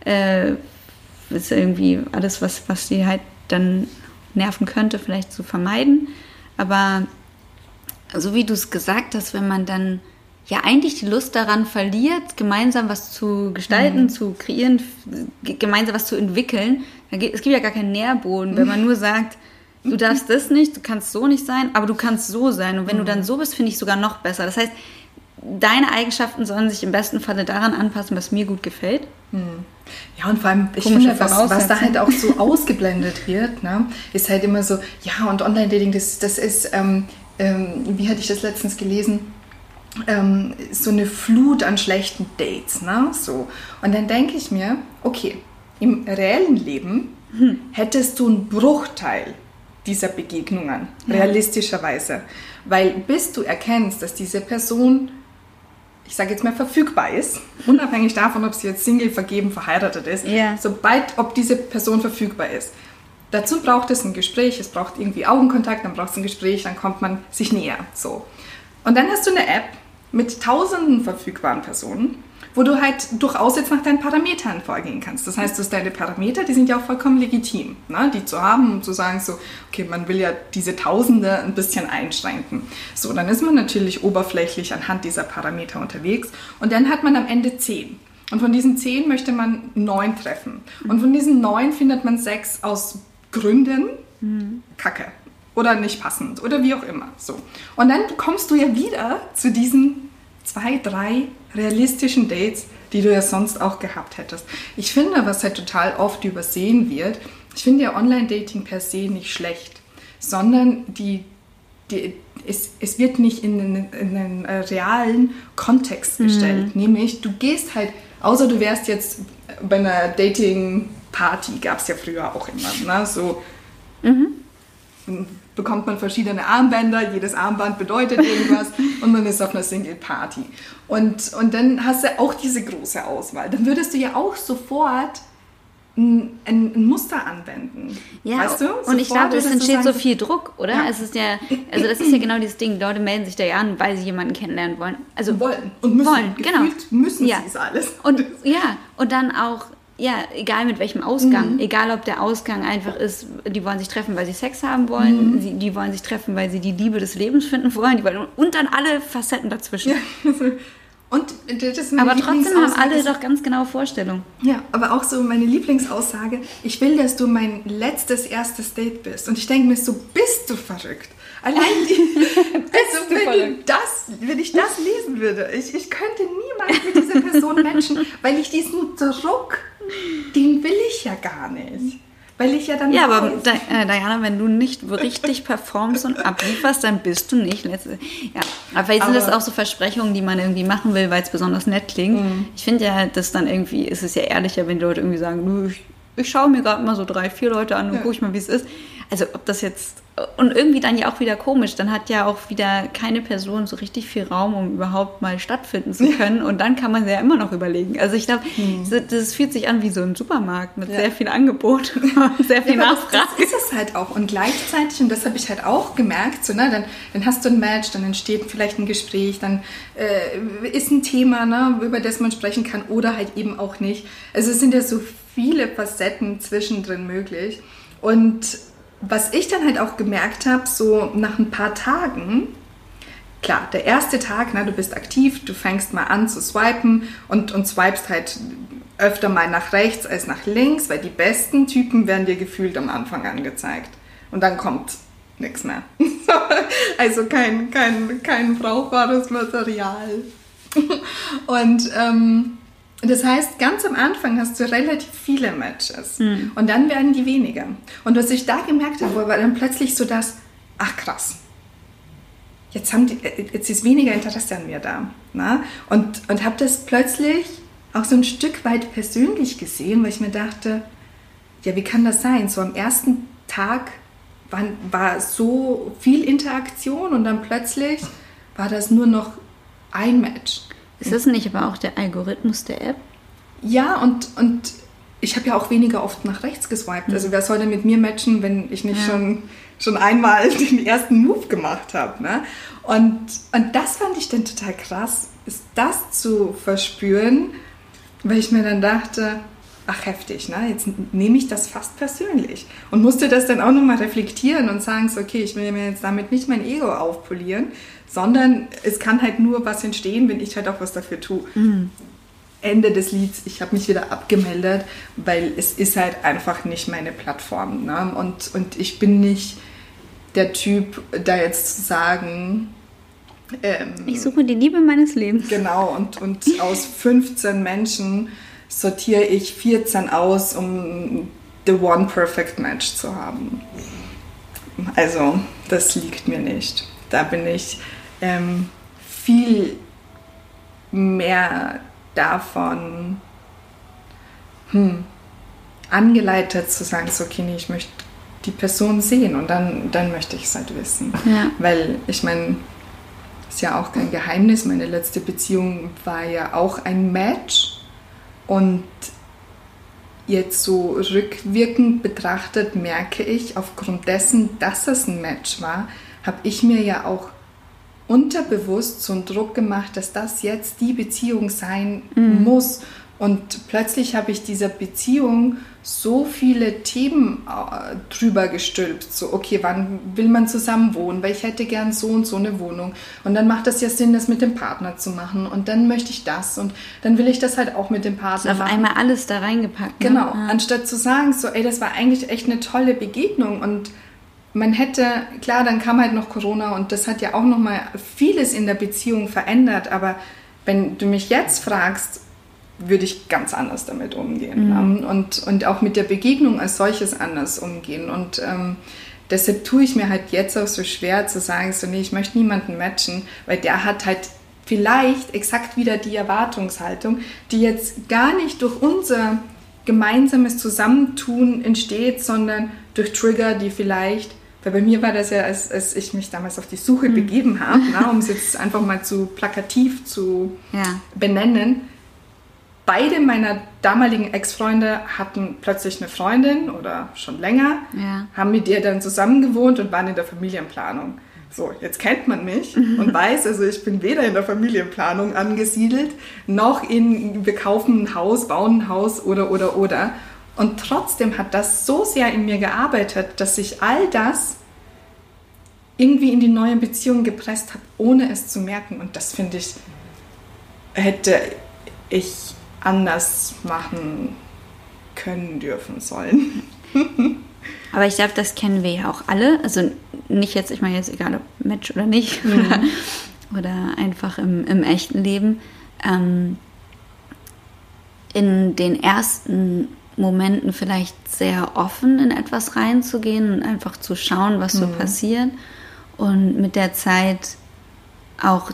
Äh, ist irgendwie alles, was, was die halt dann nerven könnte, vielleicht zu vermeiden. Aber so wie du es gesagt hast, wenn man dann ja eigentlich die Lust daran verliert, gemeinsam was zu gestalten, mhm. zu kreieren, gemeinsam was zu entwickeln, geht, es gibt ja gar keinen Nährboden, wenn man nur sagt, du darfst das nicht, du kannst so nicht sein, aber du kannst so sein. Und wenn mhm. du dann so bist, finde ich sogar noch besser. Das heißt, deine Eigenschaften sollen sich im besten Falle daran anpassen, was mir gut gefällt. Mhm. Ja, und vor allem, ich Komische finde, was, was da halt auch so ausgeblendet wird, ne, ist halt immer so, ja, und Online-Dating, das, das ist, ähm, ähm, wie hatte ich das letztens gelesen? Ähm, so eine Flut an schlechten Dates. Ne? So. Und dann denke ich mir, okay, im reellen Leben hm. hättest du einen Bruchteil dieser Begegnungen, ja. realistischerweise. Weil bis du erkennst, dass diese Person, ich sage jetzt mal, verfügbar ist, unabhängig davon, ob sie jetzt Single, vergeben, verheiratet ist, ja. sobald, ob diese Person verfügbar ist, Dazu braucht es ein Gespräch, es braucht irgendwie Augenkontakt, dann braucht es ein Gespräch, dann kommt man sich näher. So. Und dann hast du eine App mit tausenden verfügbaren Personen, wo du halt durchaus jetzt nach deinen Parametern vorgehen kannst. Das heißt, dass deine Parameter, die sind ja auch vollkommen legitim, ne? die zu haben, um zu sagen, so, okay, man will ja diese Tausende ein bisschen einschränken. So, dann ist man natürlich oberflächlich anhand dieser Parameter unterwegs und dann hat man am Ende zehn. Und von diesen zehn möchte man neun treffen. Und von diesen neun findet man sechs aus Gründen mhm. Kacke oder nicht passend oder wie auch immer. So. Und dann kommst du ja wieder zu diesen zwei, drei realistischen Dates, die du ja sonst auch gehabt hättest. Ich finde, was halt total oft übersehen wird, ich finde ja Online-Dating per se nicht schlecht, sondern die, die, es, es wird nicht in einen, in einen äh, realen Kontext gestellt. Mhm. Nämlich, du gehst halt, außer du wärst jetzt bei einer Dating-Party, gab es ja früher auch immer, ne? so mhm. bekommt man verschiedene Armbänder, jedes Armband bedeutet irgendwas und man ist auf einer Single-Party. Und, und dann hast du auch diese große Auswahl. Dann würdest du ja auch sofort ein, ein, Muster anwenden. Ja, weißt du? und ich glaube, es entsteht so viel Druck, oder? Ja. Es ist ja, also das ist ja genau dieses Ding. Leute melden sich da ja an, weil sie jemanden kennenlernen wollen. Also wollen und müssen. Wollen, genau. Müssen ja. sie es alles. Und ja, und dann auch ja, egal mit welchem Ausgang, mhm. egal ob der Ausgang einfach ist, die wollen sich treffen, weil sie Sex haben wollen, mhm. sie, die wollen sich treffen, weil sie die Liebe des Lebens finden wollen, die wollen, und dann alle Facetten dazwischen. Ja. Und das ist aber trotzdem haben alle doch ganz genaue Vorstellungen. Ja, aber auch so meine Lieblingsaussage, ich will, dass du mein letztes erstes Date bist. Und ich denke mir so, bist du verrückt? Allein die, also wenn, das, wenn ich das lesen würde, ich, ich könnte niemals mit dieser Person matchen, weil ich diesen Druck, den will ich ja gar nicht. Weil ich ja dann. Ja, aber äh, Diana, wenn du nicht richtig performst und ablieferst, dann bist du nicht letzte. Ja, aber vielleicht sind das auch so Versprechungen, die man irgendwie machen will, weil es besonders nett klingt. Mhm. Ich finde ja, dass dann irgendwie ist es ja ehrlicher, wenn die Leute irgendwie sagen, ich, ich schaue mir gerade mal so drei, vier Leute an und ja. gucke ich mal, wie es ist. Also ob das jetzt und irgendwie dann ja auch wieder komisch. Dann hat ja auch wieder keine Person so richtig viel Raum, um überhaupt mal stattfinden zu können. Und dann kann man ja immer noch überlegen. Also ich glaube, hm. das fühlt sich an wie so ein Supermarkt mit ja. sehr viel Angebot und sehr viel ja, Nachfrage. Das, ist es halt auch. Und gleichzeitig, und das habe ich halt auch gemerkt, so, ne, dann, dann hast du ein Match, dann entsteht vielleicht ein Gespräch, dann äh, ist ein Thema, ne, über das man sprechen kann oder halt eben auch nicht. Also es sind ja so viele Facetten zwischendrin möglich. Und was ich dann halt auch gemerkt habe, so nach ein paar Tagen, klar, der erste Tag, na, du bist aktiv, du fängst mal an zu swipen und, und swipest halt öfter mal nach rechts als nach links, weil die besten Typen werden dir gefühlt am Anfang angezeigt. Und dann kommt nichts mehr. also kein, kein, kein brauchbares Material. und ähm, das heißt, ganz am Anfang hast du relativ viele Matches mhm. und dann werden die weniger. Und was ich da gemerkt habe, war dann plötzlich so das, ach krass, jetzt, haben die, jetzt ist weniger Interesse an mir da. Na? Ne? Und, und habe das plötzlich auch so ein Stück weit persönlich gesehen, weil ich mir dachte, ja, wie kann das sein? So am ersten Tag war, war so viel Interaktion und dann plötzlich war das nur noch ein Match. Ist das nicht aber auch der Algorithmus der App? Ja, und, und ich habe ja auch weniger oft nach rechts geswiped. Also wer soll denn mit mir matchen, wenn ich nicht ja. schon, schon einmal den ersten Move gemacht habe? Ne? Und, und das fand ich dann total krass, ist das zu verspüren, weil ich mir dann dachte, ach heftig, ne? jetzt nehme ich das fast persönlich und musste das dann auch nochmal reflektieren und sagen, so, okay, ich will mir jetzt damit nicht mein Ego aufpolieren, sondern es kann halt nur was entstehen, wenn ich halt auch was dafür tue. Mhm. Ende des Lieds, ich habe mich wieder abgemeldet, weil es ist halt einfach nicht meine Plattform. Ne? Und, und ich bin nicht der Typ, da jetzt zu sagen, ähm, ich suche die Liebe meines Lebens. Genau, und, und aus 15 Menschen sortiere ich 14 aus, um the one perfect match zu haben. Also, das liegt mir nicht. Da bin ich ähm, viel mehr davon hm, angeleitet zu sagen, so, okay, nee, ich möchte die Person sehen und dann, dann möchte ich es halt wissen. Ja. Weil ich meine, ist ja auch kein Geheimnis, meine letzte Beziehung war ja auch ein Match und jetzt so rückwirkend betrachtet merke ich, aufgrund dessen, dass es ein Match war, habe ich mir ja auch unterbewusst so einen Druck gemacht, dass das jetzt die Beziehung sein mhm. muss. Und plötzlich habe ich dieser Beziehung so viele Themen äh, drüber gestülpt. So, okay, wann will man zusammen wohnen? Weil ich hätte gern so und so eine Wohnung. Und dann macht das ja Sinn, das mit dem Partner zu machen. Und dann möchte ich das. Und dann will ich das halt auch mit dem Partner auf machen. Auf einmal alles da reingepackt. Ne? Genau. Ja. Anstatt zu sagen, so, ey, das war eigentlich echt eine tolle Begegnung. Und man hätte, klar, dann kam halt noch Corona und das hat ja auch nochmal vieles in der Beziehung verändert, aber wenn du mich jetzt fragst, würde ich ganz anders damit umgehen mhm. und, und auch mit der Begegnung als solches anders umgehen und ähm, deshalb tue ich mir halt jetzt auch so schwer zu sagen, so nee, ich möchte niemanden matchen, weil der hat halt vielleicht exakt wieder die Erwartungshaltung, die jetzt gar nicht durch unser gemeinsames Zusammentun entsteht, sondern durch Trigger, die vielleicht, weil bei mir war das ja, als, als ich mich damals auf die Suche mhm. begeben habe, na, um es jetzt einfach mal zu plakativ zu ja. benennen, beide meiner damaligen Ex-Freunde hatten plötzlich eine Freundin oder schon länger, ja. haben mit ihr dann zusammen gewohnt und waren in der Familienplanung. So, jetzt kennt man mich und weiß, also ich bin weder in der Familienplanung angesiedelt, noch in, wir kaufen ein Haus, bauen ein Haus oder, oder, oder. Und trotzdem hat das so sehr in mir gearbeitet, dass ich all das irgendwie in die neue Beziehung gepresst habe, ohne es zu merken. Und das finde ich, hätte ich anders machen können, dürfen, sollen. Aber ich glaube, das kennen wir ja auch alle. Also nicht jetzt, ich meine jetzt egal ob Match oder nicht mhm. oder, oder, einfach im, im echten Leben. Ähm, in den ersten Momenten vielleicht sehr offen in etwas reinzugehen und einfach zu schauen, was so mhm. passiert. Und mit der Zeit auch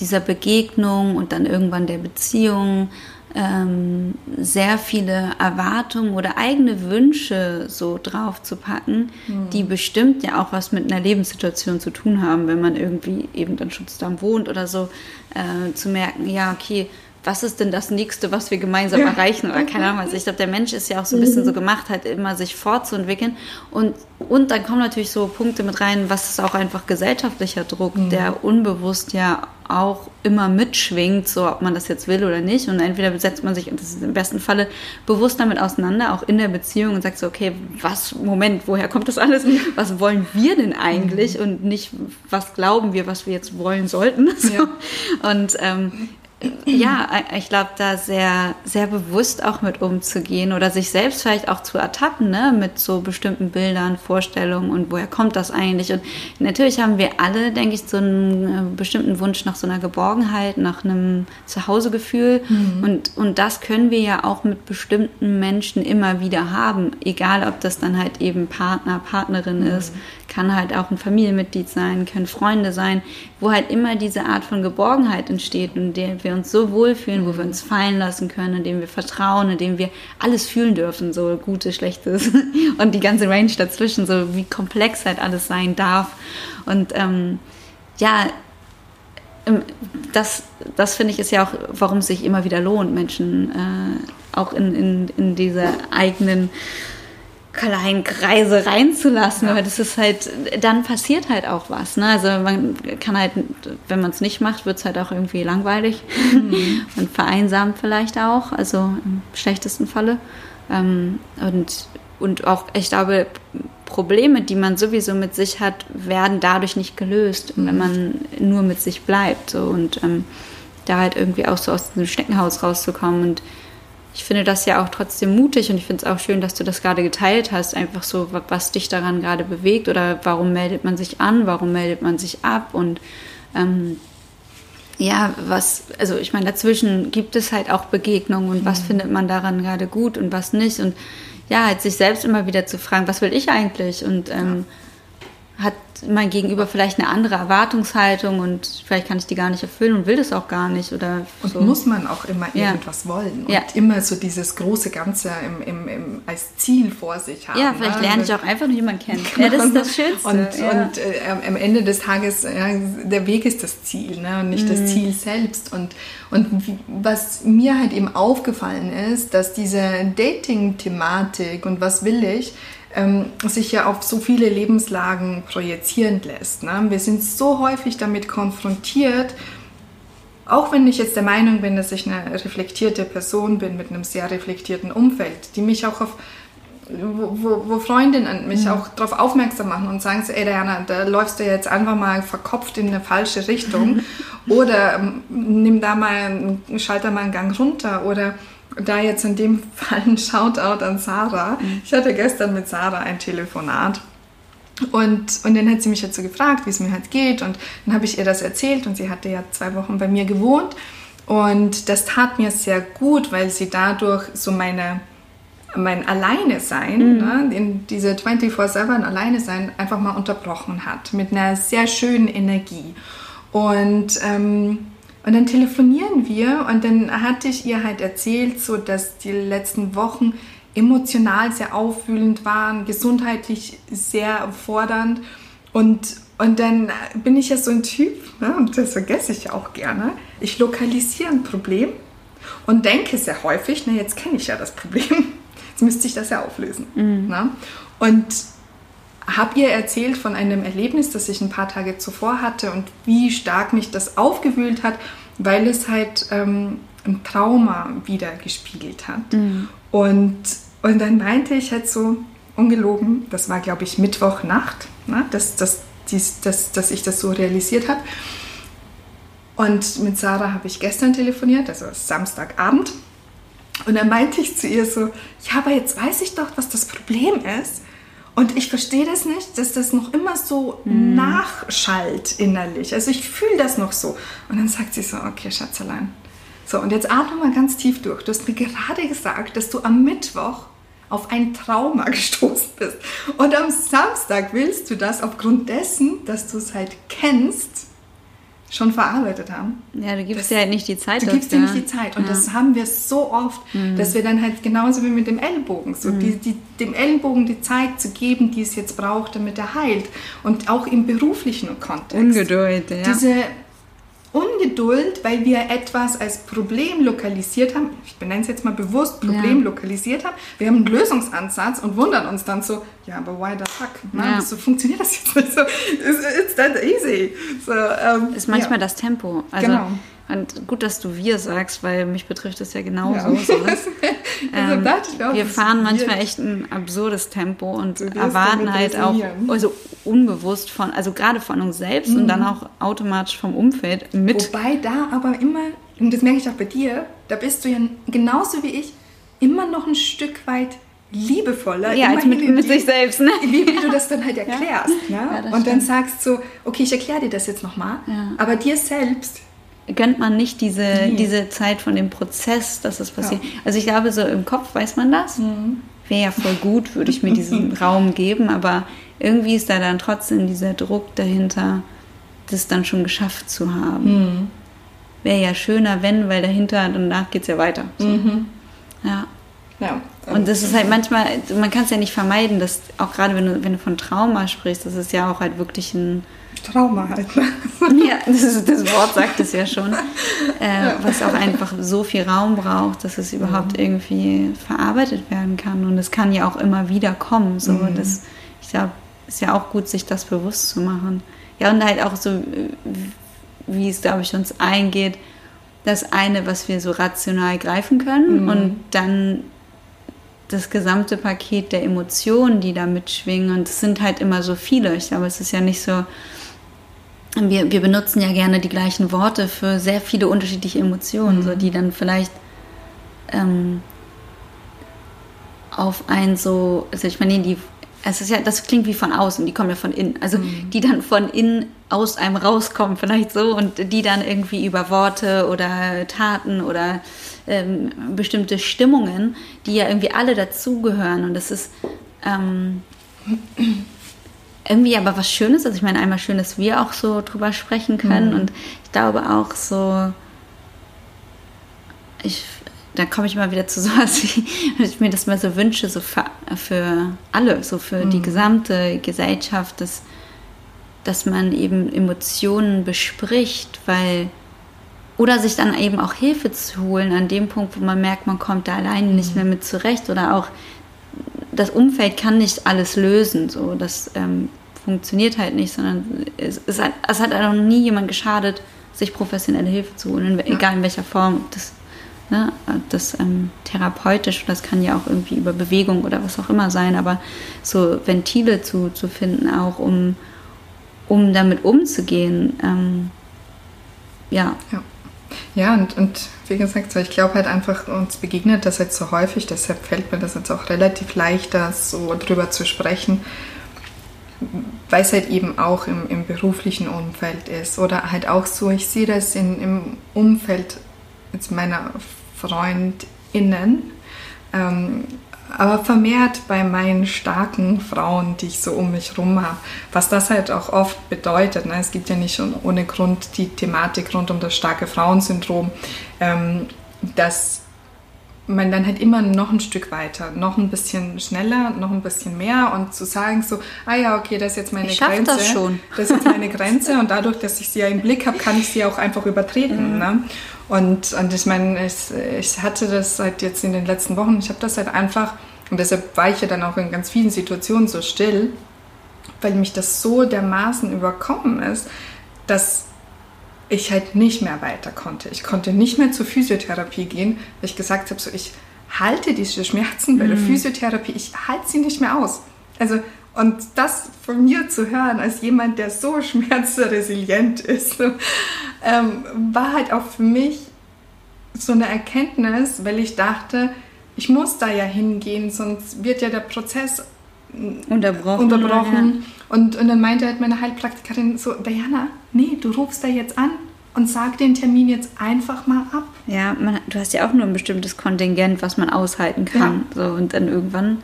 dieser Begegnung und dann irgendwann der Beziehung ähm, sehr viele Erwartungen oder eigene Wünsche so drauf zu packen, mhm. die bestimmt ja auch was mit einer Lebenssituation zu tun haben, wenn man irgendwie eben dann Schutzdamm wohnt oder so, äh, zu merken, ja, okay, was ist denn das nächste, was wir gemeinsam ja. erreichen oder keine Ahnung. Also ich glaube, der Mensch ist ja auch so ein bisschen so mhm. gemacht, halt immer sich fortzuentwickeln. Und, und dann kommen natürlich so Punkte mit rein, was ist auch einfach gesellschaftlicher Druck, mhm. der unbewusst ja auch immer mitschwingt, so ob man das jetzt will oder nicht. Und entweder setzt man sich, und das ist im besten Falle, bewusst damit auseinander, auch in der Beziehung und sagt so, okay, was, Moment, woher kommt das alles? Was wollen wir denn eigentlich? Mhm. Und nicht, was glauben wir, was wir jetzt wollen sollten? So. Ja. Und ähm, ja, ich glaube, da sehr, sehr bewusst auch mit umzugehen oder sich selbst vielleicht auch zu ertappen, ne, mit so bestimmten Bildern, Vorstellungen und woher kommt das eigentlich? Und natürlich haben wir alle, denke ich, so einen äh, bestimmten Wunsch nach so einer Geborgenheit, nach einem Zuhausegefühl. Mhm. Und, und das können wir ja auch mit bestimmten Menschen immer wieder haben, egal ob das dann halt eben Partner, Partnerin mhm. ist, kann halt auch ein Familienmitglied sein, können Freunde sein, wo halt immer diese Art von Geborgenheit entsteht, in der wir uns so wohlfühlen, wo wir uns fallen lassen können, in dem wir vertrauen, in dem wir alles fühlen dürfen, so Gutes, Schlechtes und die ganze Range dazwischen, so wie komplex halt alles sein darf. Und ähm, ja, das, das finde ich ist ja auch, warum es sich immer wieder lohnt, Menschen äh, auch in, in, in diese eigenen kleinen Kreise reinzulassen, ja. aber das ist halt, dann passiert halt auch was. Ne? Also man kann halt, wenn man es nicht macht, wird es halt auch irgendwie langweilig mhm. und vereinsamt vielleicht auch, also im schlechtesten Falle. Ähm, und, und auch, ich glaube, Probleme, die man sowieso mit sich hat, werden dadurch nicht gelöst, mhm. wenn man nur mit sich bleibt. So, und ähm, da halt irgendwie auch so aus diesem Schneckenhaus rauszukommen und ich finde das ja auch trotzdem mutig und ich finde es auch schön, dass du das gerade geteilt hast. Einfach so, was dich daran gerade bewegt oder warum meldet man sich an, warum meldet man sich ab und ähm, ja, was, also ich meine, dazwischen gibt es halt auch Begegnungen und mhm. was findet man daran gerade gut und was nicht und ja, halt sich selbst immer wieder zu fragen, was will ich eigentlich und ähm, ja. Hat mein Gegenüber vielleicht eine andere Erwartungshaltung und vielleicht kann ich die gar nicht erfüllen und will das auch gar nicht. Oder und muss man auch immer ja. irgendwas wollen und ja. immer so dieses große Ganze im, im, im, als Ziel vor sich haben. Ja, vielleicht ne? lerne ich auch einfach nur jemanden kennen. Genau. Ja, das ist das Schönste. Und, ja. und äh, am Ende des Tages, der Weg ist das Ziel ne? und nicht mhm. das Ziel selbst. Und, und was mir halt eben aufgefallen ist, dass diese Dating-Thematik und was will ich, ähm, sich ja auf so viele Lebenslagen projizieren lässt. Ne? Wir sind so häufig damit konfrontiert, auch wenn ich jetzt der Meinung bin, dass ich eine reflektierte Person bin mit einem sehr reflektierten Umfeld, die mich auch auf wo, wo, wo Freundinnen mich mhm. auch darauf aufmerksam machen und sagen so, ey Diana, da läufst du jetzt einfach mal verkopft in eine falsche Richtung oder ähm, nimm da mal, schalt da mal einen Gang runter oder da jetzt in dem Fall ein Shoutout an Sarah. Mhm. Ich hatte gestern mit Sarah ein Telefonat. Und, und dann hat sie mich jetzt so gefragt, wie es mir halt geht. Und dann habe ich ihr das erzählt und sie hatte ja zwei Wochen bei mir gewohnt. Und das tat mir sehr gut, weil sie dadurch so meine mein Alleine sein, mhm. ne, in diese 24-7 Alleine sein, einfach mal unterbrochen hat mit einer sehr schönen Energie. Und, ähm, und dann telefonieren wir und dann hatte ich ihr halt erzählt, so dass die letzten Wochen emotional sehr aufwühlend waren, gesundheitlich sehr fordernd und und dann bin ich ja so ein Typ, ne, und das vergesse ich ja auch gerne. Ich lokalisiere ein Problem und denke sehr häufig, na jetzt kenne ich ja das Problem, jetzt müsste ich das ja auflösen. Mhm. Ne? Und habe ihr erzählt von einem Erlebnis, das ich ein paar Tage zuvor hatte und wie stark mich das aufgewühlt hat, weil es halt ähm, ein Trauma wieder gespiegelt hat. Mhm. Und, und dann meinte ich halt so, ungelogen, das war glaube ich Mittwochnacht, ne, dass, dass, dies, dass, dass ich das so realisiert habe. Und mit Sarah habe ich gestern telefoniert, also Samstagabend. Und dann meinte ich zu ihr so, ja, aber jetzt weiß ich doch, was das Problem ist. Und ich verstehe das nicht, dass das noch immer so mm. nachschallt innerlich. Also ich fühle das noch so. Und dann sagt sie so, okay, Schatzelein. So, und jetzt atme mal ganz tief durch. Du hast mir gerade gesagt, dass du am Mittwoch auf ein Trauma gestoßen bist. Und am Samstag willst du das aufgrund dessen, dass du es halt kennst, schon verarbeitet haben. Ja, du gibst das, dir halt nicht die Zeit. Du gibst dir nicht die Zeit. Und ja. das haben wir so oft, mhm. dass wir dann halt genauso wie mit dem Ellenbogen, so mhm. die, die, dem Ellenbogen die Zeit zu geben, die es jetzt braucht, damit er heilt. Und auch im beruflichen Kontext. Ungeduld, ja. Diese Ungeduld, weil wir etwas als Problem lokalisiert haben. Ich benenne es jetzt mal bewusst Problem ja. lokalisiert haben. Wir haben einen Lösungsansatz und wundern uns dann so, ja, aber why the fuck? Ne? Ja. So funktioniert das jetzt nicht so. It's, it's that easy. So, um, ist manchmal ja. das Tempo. Also, genau. Und gut, dass du wir sagst, weil mich betrifft das ja genauso. Ja. So, ähm, wir fahren manchmal echt ein absurdes Tempo und erwarten halt auch also unbewusst von, also gerade von uns selbst mhm. und dann auch automatisch vom Umfeld mit. Wobei da aber immer, und das merke ich auch bei dir, da bist du ja genauso wie ich immer noch ein Stück weit liebevoller. Ja, als mit, mit sich selbst. Ne? Wie, wie, du das dann halt erklärst. Ja. Ne? Ja, und dann sagst so, okay, ich erkläre dir das jetzt nochmal, ja. aber dir selbst gönnt man nicht diese, nee. diese Zeit von dem Prozess, dass es passiert. Ja. Also ich glaube, so im Kopf weiß man das. Mhm. Wäre ja voll gut, würde ich mir diesen Raum geben, aber irgendwie ist da dann trotzdem dieser Druck dahinter, das dann schon geschafft zu haben. Mhm. Wäre ja schöner, wenn, weil dahinter, danach geht es ja weiter. So. Mhm. Ja. Ja. Und das ist halt manchmal, man kann es ja nicht vermeiden, dass auch gerade wenn du, wenn du von Trauma sprichst, das ist ja auch halt wirklich ein Trauma halt. Ne? ja, das, das, Wort sagt es ja schon. Äh, ja. Was auch einfach so viel Raum braucht, dass es überhaupt mhm. irgendwie verarbeitet werden kann. Und es kann ja auch immer wieder kommen. So, mhm. das, ich glaube, ist ja auch gut, sich das bewusst zu machen. Ja, und halt auch so, wie es, glaube ich, uns eingeht, das eine, was wir so rational greifen können mhm. und dann das gesamte Paket der Emotionen, die da mitschwingen. Und es sind halt immer so viele. Ich glaube, es ist ja nicht so. Wir, wir benutzen ja gerne die gleichen Worte für sehr viele unterschiedliche Emotionen, mhm. so die dann vielleicht ähm, auf ein so, also ich meine, die es ist ja, das klingt wie von außen, die kommen ja von innen. Also mhm. die dann von innen aus einem rauskommen, vielleicht so, und die dann irgendwie über Worte oder Taten oder ähm, bestimmte Stimmungen, die ja irgendwie alle dazugehören. Und das ist ähm, irgendwie aber was Schönes. Also ich meine, einmal schön, dass wir auch so drüber sprechen können. Mhm. Und ich glaube auch so, ich da komme ich mal wieder zu sowas, wie ich mir das mal so wünsche, so für, für alle, so für mhm. die gesamte Gesellschaft, dass, dass man eben Emotionen bespricht, weil oder sich dann eben auch Hilfe zu holen an dem Punkt, wo man merkt, man kommt da alleine mhm. nicht mehr mit zurecht oder auch das Umfeld kann nicht alles lösen, so das ähm, funktioniert halt nicht, sondern es, es, hat, es hat noch nie jemand geschadet, sich professionelle Hilfe zu holen, egal in welcher Form. Das ne, das ähm, therapeutisch, das kann ja auch irgendwie über Bewegung oder was auch immer sein, aber so Ventile zu, zu finden, auch um, um damit umzugehen, ähm, ja. ja. Ja, und, und wie gesagt, ich glaube halt einfach, uns begegnet das jetzt so häufig, deshalb fällt mir das jetzt auch relativ leicht, da so drüber zu sprechen, weil es halt eben auch im, im beruflichen Umfeld ist. Oder halt auch so, ich sehe das in, im Umfeld jetzt meiner FreundInnen, ähm, aber vermehrt bei meinen starken Frauen, die ich so um mich rum habe, was das halt auch oft bedeutet. Ne? Es gibt ja nicht ohne Grund die Thematik rund um das starke Frauensyndrom, ähm, dass man dann halt immer noch ein Stück weiter, noch ein bisschen schneller, noch ein bisschen mehr und zu sagen so, ah ja, okay, das ist jetzt meine ich Grenze. Das, schon. das ist jetzt meine Grenze und dadurch, dass ich sie ja im Blick habe, kann ich sie auch einfach übertreten. Mhm. Ne? Und, und ich meine, ich, ich hatte das seit jetzt in den letzten Wochen, ich habe das halt einfach, und deshalb war ich ja dann auch in ganz vielen Situationen so still, weil mich das so dermaßen überkommen ist, dass ich halt nicht mehr weiter konnte. Ich konnte nicht mehr zur Physiotherapie gehen, weil ich gesagt habe, so ich halte diese Schmerzen bei der mhm. Physiotherapie, ich halte sie nicht mehr aus. Also und das von mir zu hören, als jemand, der so schmerzresilient ist, ähm, war halt auch für mich so eine Erkenntnis, weil ich dachte, ich muss da ja hingehen, sonst wird ja der Prozess unterbrochen. unterbrochen. Ja. Und, und dann meinte halt meine Heilpraktikerin so, Diana, nee, du rufst da jetzt an und sag den Termin jetzt einfach mal ab. Ja, man, du hast ja auch nur ein bestimmtes Kontingent, was man aushalten kann. Ja. So, und dann irgendwann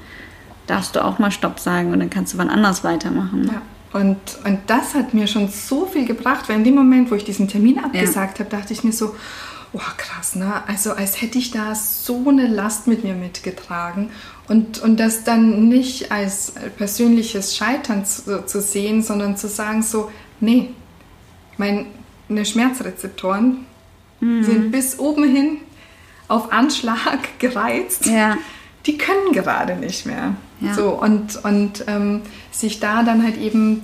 darfst du auch mal Stopp sagen und dann kannst du wann anders weitermachen. Ja. Und, und das hat mir schon so viel gebracht, weil in dem Moment, wo ich diesen Termin abgesagt ja. habe, dachte ich mir so, oh krass, ne? Also als hätte ich da so eine Last mit mir mitgetragen und, und das dann nicht als persönliches Scheitern zu, zu sehen, sondern zu sagen so, nee, meine Schmerzrezeptoren mhm. sind bis oben hin auf Anschlag gereizt. Ja. Die können gerade nicht mehr. Ja. So, und und ähm, sich da dann halt eben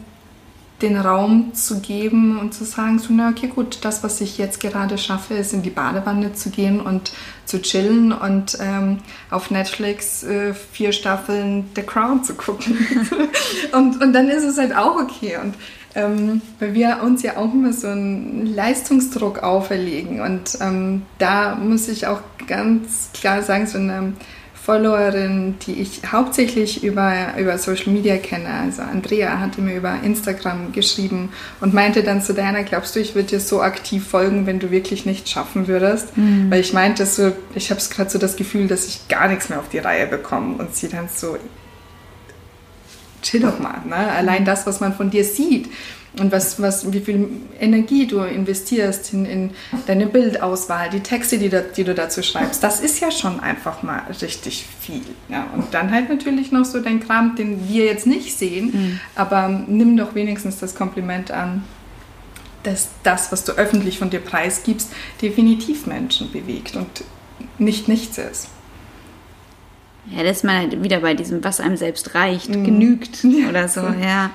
den Raum zu geben und zu sagen, so, na okay, gut, das, was ich jetzt gerade schaffe, ist in die Badewanne zu gehen und zu chillen und ähm, auf Netflix äh, vier Staffeln The Crown zu gucken. und, und dann ist es halt auch okay. Und ähm, weil wir uns ja auch immer so einen Leistungsdruck auferlegen. Und ähm, da muss ich auch ganz klar sagen, so eine Followerin, die ich hauptsächlich über, über Social Media kenne. Also Andrea hatte mir über Instagram geschrieben und meinte dann zu Diana, glaubst du, ich würde dir so aktiv folgen, wenn du wirklich nichts schaffen würdest? Mhm. Weil ich meinte so, ich habe gerade so das Gefühl, dass ich gar nichts mehr auf die Reihe bekomme. Und sie dann so, chill doch mal. Ne? Allein das, was man von dir sieht und was, was, wie viel Energie du investierst in, in deine Bildauswahl, die Texte, die, da, die du dazu schreibst, das ist ja schon einfach mal richtig viel. Ja? Und dann halt natürlich noch so dein Kram, den wir jetzt nicht sehen, mhm. aber nimm doch wenigstens das Kompliment an, dass das, was du öffentlich von dir preisgibst, definitiv Menschen bewegt und nicht nichts ist. Ja, das ist man halt wieder bei diesem, was einem selbst reicht, mhm. genügt ja. oder so, ja.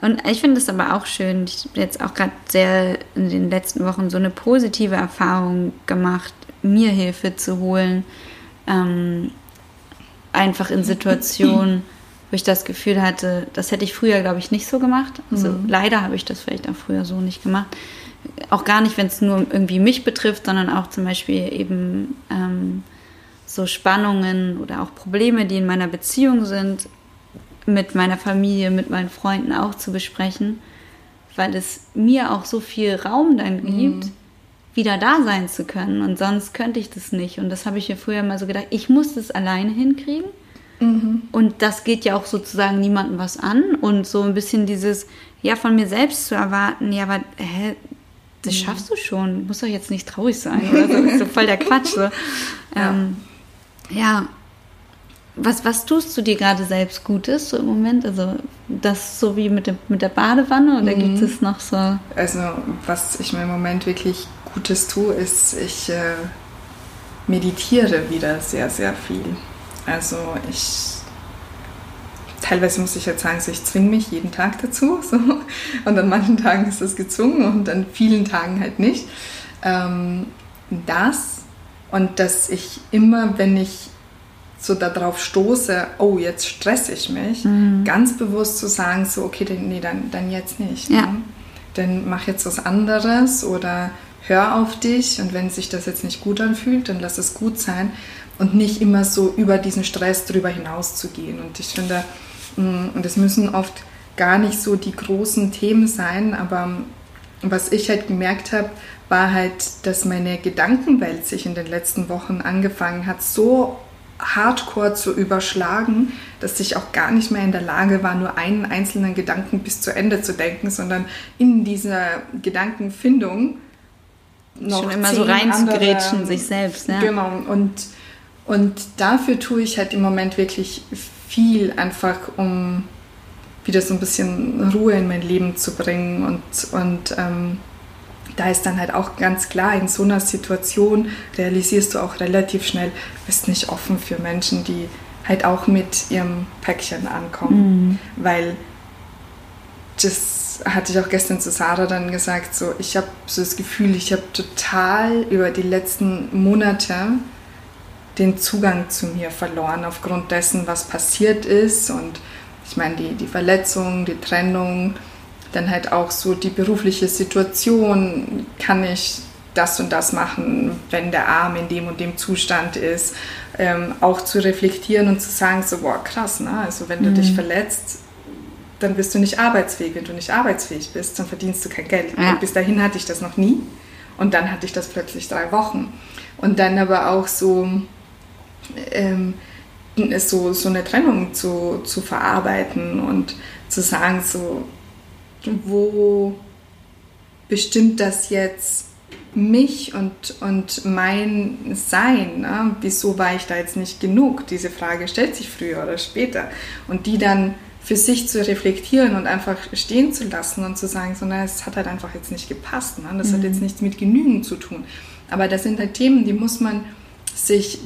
Und ich finde es aber auch schön, ich habe jetzt auch gerade sehr in den letzten Wochen so eine positive Erfahrung gemacht, mir Hilfe zu holen. Ähm, einfach in Situationen, wo ich das Gefühl hatte, das hätte ich früher, glaube ich, nicht so gemacht. Also mhm. leider habe ich das vielleicht auch früher so nicht gemacht. Auch gar nicht, wenn es nur irgendwie mich betrifft, sondern auch zum Beispiel eben ähm, so Spannungen oder auch Probleme, die in meiner Beziehung sind, mit meiner Familie, mit meinen Freunden auch zu besprechen, weil es mir auch so viel Raum dann mhm. gibt, mhm. wieder da sein zu können. Und sonst könnte ich das nicht. Und das habe ich mir früher mal so gedacht, ich muss das alleine hinkriegen. Mhm. Und das geht ja auch sozusagen niemandem was an. Und so ein bisschen dieses, ja, von mir selbst zu erwarten, ja, aber hä, das mhm. schaffst du schon, muss doch jetzt nicht traurig sein oder so, das ist so voll der Quatsch. So. Ja. Ähm, ja, was, was tust du dir gerade selbst Gutes so im Moment? Also das so wie mit, dem, mit der Badewanne oder mhm. gibt es noch so? Also was ich mir im Moment wirklich Gutes tue, ist, ich äh, meditiere wieder sehr, sehr viel. Also ich teilweise muss ich jetzt sagen, so ich zwinge mich jeden Tag dazu. So. Und an manchen Tagen ist das gezwungen und an vielen Tagen halt nicht. Ähm, das und dass ich immer, wenn ich so darauf stoße, oh, jetzt stress ich mich, mhm. ganz bewusst zu sagen, so, okay, dann, nee, dann, dann jetzt nicht. Ja. Ne? Dann mach jetzt was anderes oder hör auf dich und wenn sich das jetzt nicht gut anfühlt, dann lass es gut sein und nicht immer so über diesen Stress drüber hinaus zu gehen. Und ich finde, mm, und es müssen oft gar nicht so die großen Themen sein, aber was ich halt gemerkt habe, war halt, dass meine Gedankenwelt sich in den letzten Wochen angefangen hat, so hardcore zu überschlagen, dass ich auch gar nicht mehr in der Lage war, nur einen einzelnen Gedanken bis zu Ende zu denken, sondern in dieser Gedankenfindung noch schon immer so reinzugrätschen sich selbst. Ja. Genau. Und, und dafür tue ich halt im Moment wirklich viel, einfach um wieder so ein bisschen Ruhe in mein Leben zu bringen und, und ähm, da ist dann halt auch ganz klar, in so einer Situation realisierst du auch relativ schnell, bist nicht offen für Menschen, die halt auch mit ihrem Päckchen ankommen. Mhm. Weil das hatte ich auch gestern zu Sarah dann gesagt, so ich habe so das Gefühl, ich habe total über die letzten Monate den Zugang zu mir verloren aufgrund dessen, was passiert ist und ich meine die, die Verletzung, die Trennung, dann halt auch so die berufliche Situation, kann ich das und das machen, wenn der Arm in dem und dem Zustand ist, ähm, auch zu reflektieren und zu sagen, so, boah, krass, ne? also wenn du mhm. dich verletzt, dann bist du nicht arbeitsfähig. Wenn du nicht arbeitsfähig bist, dann verdienst du kein Geld. Ja. bis dahin hatte ich das noch nie und dann hatte ich das plötzlich drei Wochen. Und dann aber auch so, ähm, so, so eine Trennung zu, zu verarbeiten und zu sagen, so, wo bestimmt das jetzt mich und, und mein Sein? Ne? Wieso war ich da jetzt nicht genug? Diese Frage stellt sich früher oder später. Und die dann für sich zu reflektieren und einfach stehen zu lassen und zu sagen, so, na, es hat halt einfach jetzt nicht gepasst. Ne? Das mhm. hat jetzt nichts mit Genügen zu tun. Aber das sind halt Themen, die muss man sich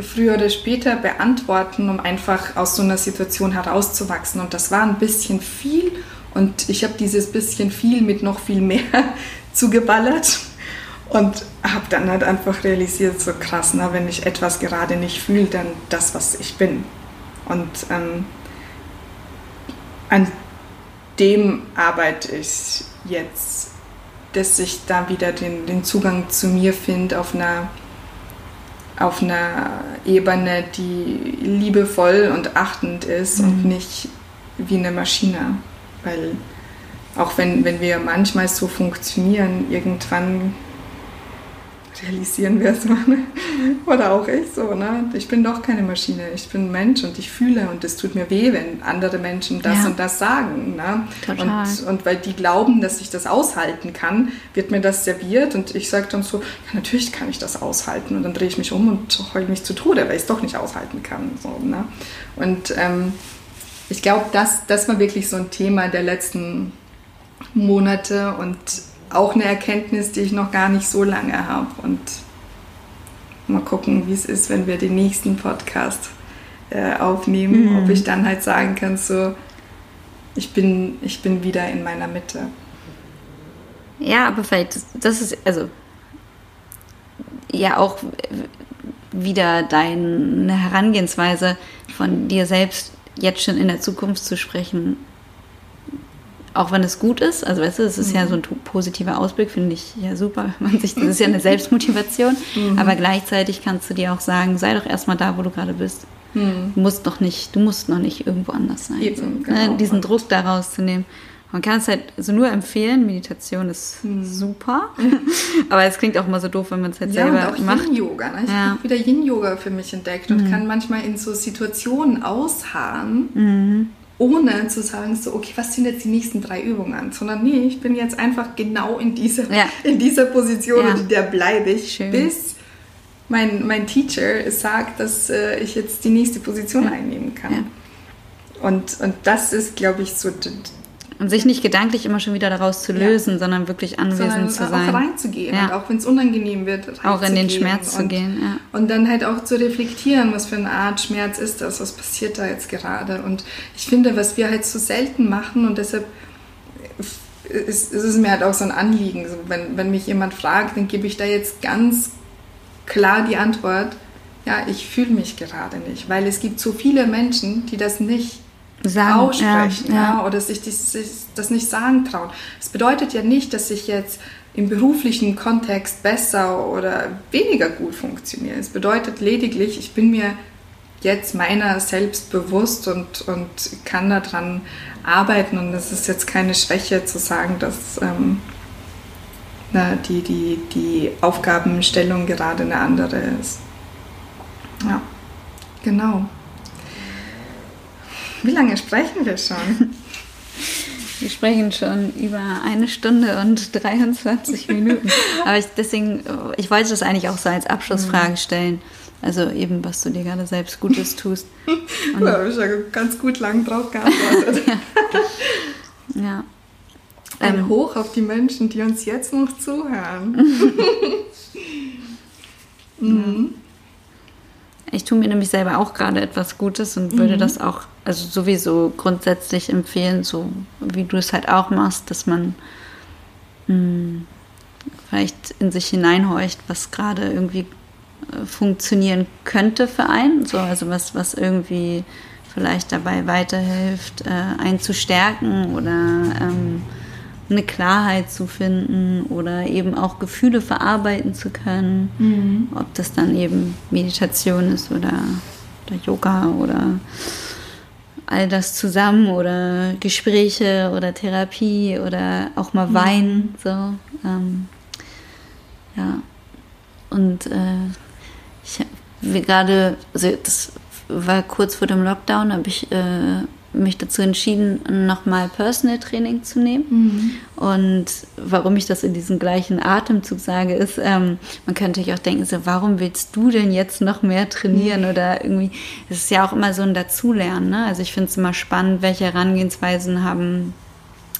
früher oder später beantworten, um einfach aus so einer Situation herauszuwachsen. Und das war ein bisschen viel und ich habe dieses bisschen viel mit noch viel mehr zugeballert und habe dann halt einfach realisiert, so krass, na, wenn ich etwas gerade nicht fühle, dann das, was ich bin. Und ähm, an dem arbeite ich jetzt, dass ich da wieder den, den Zugang zu mir finde auf einer, auf einer Ebene, die liebevoll und achtend ist mhm. und nicht wie eine Maschine. Weil auch wenn, wenn wir manchmal so funktionieren, irgendwann realisieren wir es. Ne? Oder auch ich so, ne? Ich bin doch keine Maschine, ich bin ein Mensch und ich fühle und es tut mir weh, wenn andere Menschen das ja. und das sagen. Ne? Total. Und, und weil die glauben, dass ich das aushalten kann, wird mir das serviert und ich sage dann so, ja, natürlich kann ich das aushalten und dann drehe ich mich um und heule mich zu Tode, weil ich es doch nicht aushalten kann. So, ne? Und ähm, ich glaube, das, das war wirklich so ein Thema der letzten Monate und auch eine Erkenntnis, die ich noch gar nicht so lange habe. Und mal gucken, wie es ist, wenn wir den nächsten Podcast äh, aufnehmen, mhm. ob ich dann halt sagen kann, so, ich bin, ich bin wieder in meiner Mitte. Ja, aber vielleicht, das ist, also, ja auch wieder deine Herangehensweise von dir selbst jetzt schon in der Zukunft zu sprechen, auch wenn es gut ist, also weißt du, es ist mhm. ja so ein positiver Ausblick, finde ich ja super, man sich, das ist ja eine Selbstmotivation, mhm. aber gleichzeitig kannst du dir auch sagen, sei doch erstmal da, wo du gerade bist. Mhm. Du musst noch nicht, du musst noch nicht irgendwo anders sein. Eben, ne, genau. ne, diesen Druck daraus zu nehmen. Man kann es halt so nur empfehlen, Meditation ist mhm. super, aber es klingt auch immer so doof, wenn man es halt ja, selber und auch macht. Yin-Yoga. Ne? Ich ja. habe wieder Yin-Yoga für mich entdeckt und mhm. kann manchmal in so Situationen ausharren, mhm. ohne zu sagen, so, okay, was sind jetzt die nächsten drei Übungen? Sondern nee, ich bin jetzt einfach genau in dieser, ja. in dieser Position und der bleibe ich, Schön. bis mein, mein Teacher sagt, dass äh, ich jetzt die nächste Position einnehmen kann. Und, und das ist, glaube ich, so und sich nicht gedanklich immer schon wieder daraus zu lösen, ja. sondern wirklich anwesend sondern zu sein. Auch reinzugehen ja. und auch wenn es unangenehm wird, auch in den Schmerz und, zu gehen. Ja. Und dann halt auch zu reflektieren, was für eine Art Schmerz ist das, was passiert da jetzt gerade. Und ich finde, was wir halt so selten machen und deshalb ist, ist es mir halt auch so ein Anliegen. So, wenn, wenn mich jemand fragt, dann gebe ich da jetzt ganz klar die Antwort, ja, ich fühle mich gerade nicht, weil es gibt so viele Menschen, die das nicht sagen, aussprechen ja, ja. oder sich das, das nicht sagen trauen. Das bedeutet ja nicht, dass ich jetzt im beruflichen Kontext besser oder weniger gut funktioniere. Es bedeutet lediglich, ich bin mir jetzt meiner selbst bewusst und, und kann daran arbeiten. Und es ist jetzt keine Schwäche zu sagen, dass ähm, na, die, die, die Aufgabenstellung gerade eine andere ist. Ja. Genau. Wie lange sprechen wir schon? Wir sprechen schon über eine Stunde und 23 Minuten. Aber ich, deswegen, ich wollte das eigentlich auch so als Abschlussfrage mhm. stellen. Also eben, was du dir gerade selbst Gutes tust. Und da habe ich ja ganz gut lang drauf geantwortet. ja. ja. Ein ähm, Hoch auf die Menschen, die uns jetzt noch zuhören. mhm. Ich tue mir nämlich selber auch gerade etwas Gutes und würde mhm. das auch, also sowieso grundsätzlich empfehlen, so wie du es halt auch machst, dass man mh, hm, vielleicht in sich hineinhorcht, was gerade irgendwie äh, funktionieren könnte für einen, so also was, was irgendwie vielleicht dabei weiterhilft, äh, einen zu stärken oder ähm, eine Klarheit zu finden oder eben auch Gefühle verarbeiten zu können. Mhm. Ob das dann eben Meditation ist oder, oder Yoga oder all das zusammen oder Gespräche oder Therapie oder auch mal. Weinen. So, ähm, ja. Und äh, ich habe gerade, also das war kurz vor dem Lockdown, habe ich äh, mich dazu entschieden, nochmal Personal Training zu nehmen. Mhm. Und warum ich das in diesem gleichen Atemzug sage, ist, ähm, man könnte sich auch denken, so, warum willst du denn jetzt noch mehr trainieren? Mhm. Oder irgendwie, es ist ja auch immer so ein Dazulernen. Ne? Also ich finde es immer spannend, welche Herangehensweisen haben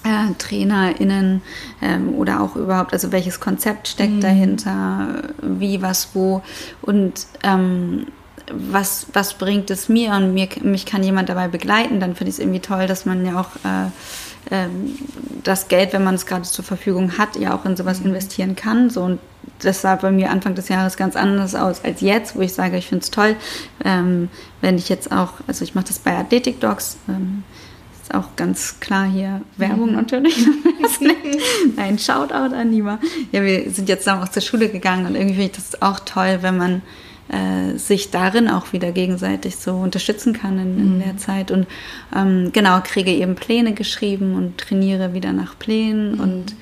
äh, TrainerInnen ähm, oder auch überhaupt, also welches Konzept steckt mhm. dahinter, wie, was, wo. Und ähm, was, was bringt es mir und mir, mich kann jemand dabei begleiten, dann finde ich es irgendwie toll, dass man ja auch äh, äh, das Geld, wenn man es gerade zur Verfügung hat, ja auch in sowas mhm. investieren kann. So, und das sah bei mir Anfang des Jahres ganz anders aus als jetzt, wo ich sage, ich finde es toll, ähm, wenn ich jetzt auch, also ich mache das bei Athletic Dogs, ähm, ist auch ganz klar hier Werbung mhm. natürlich. Ein Shoutout an Nima. Ja, wir sind jetzt aus der Schule gegangen und irgendwie finde ich das auch toll, wenn man äh, sich darin auch wieder gegenseitig so unterstützen kann in, in mhm. der Zeit. Und ähm, genau, kriege eben Pläne geschrieben und trainiere wieder nach Plänen mhm. und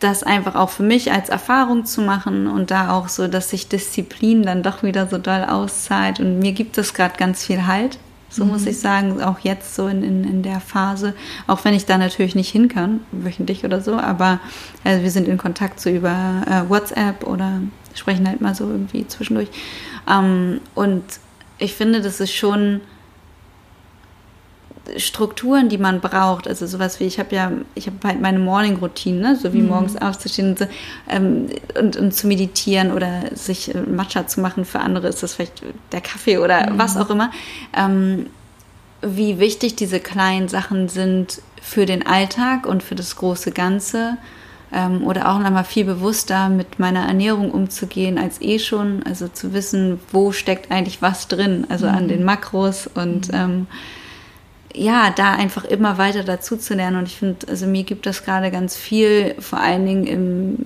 das einfach auch für mich als Erfahrung zu machen und da auch so, dass sich Disziplin dann doch wieder so doll auszahlt. Und mir gibt es gerade ganz viel Halt. So mhm. muss ich sagen, auch jetzt so in, in, in der Phase, auch wenn ich da natürlich nicht hin kann, wöchentlich oder so, aber also wir sind in Kontakt so über äh, WhatsApp oder sprechen halt mal so irgendwie zwischendurch. Ähm, und ich finde, das ist schon Strukturen, die man braucht, also sowas wie, ich habe ja, ich habe halt meine Morning-Routine, ne? so wie mhm. morgens aufzustehen und, so, ähm, und, und, zu meditieren oder sich äh, Matcha zu machen, für andere ist das vielleicht der Kaffee oder mhm. was auch immer. Ähm, wie wichtig diese kleinen Sachen sind für den Alltag und für das große Ganze ähm, oder auch nochmal viel bewusster mit meiner Ernährung umzugehen als eh schon. Also zu wissen, wo steckt eigentlich was drin, also mhm. an den Makros und mhm. ähm, ja, da einfach immer weiter dazu zu lernen. Und ich finde, also mir gibt das gerade ganz viel, vor allen Dingen im,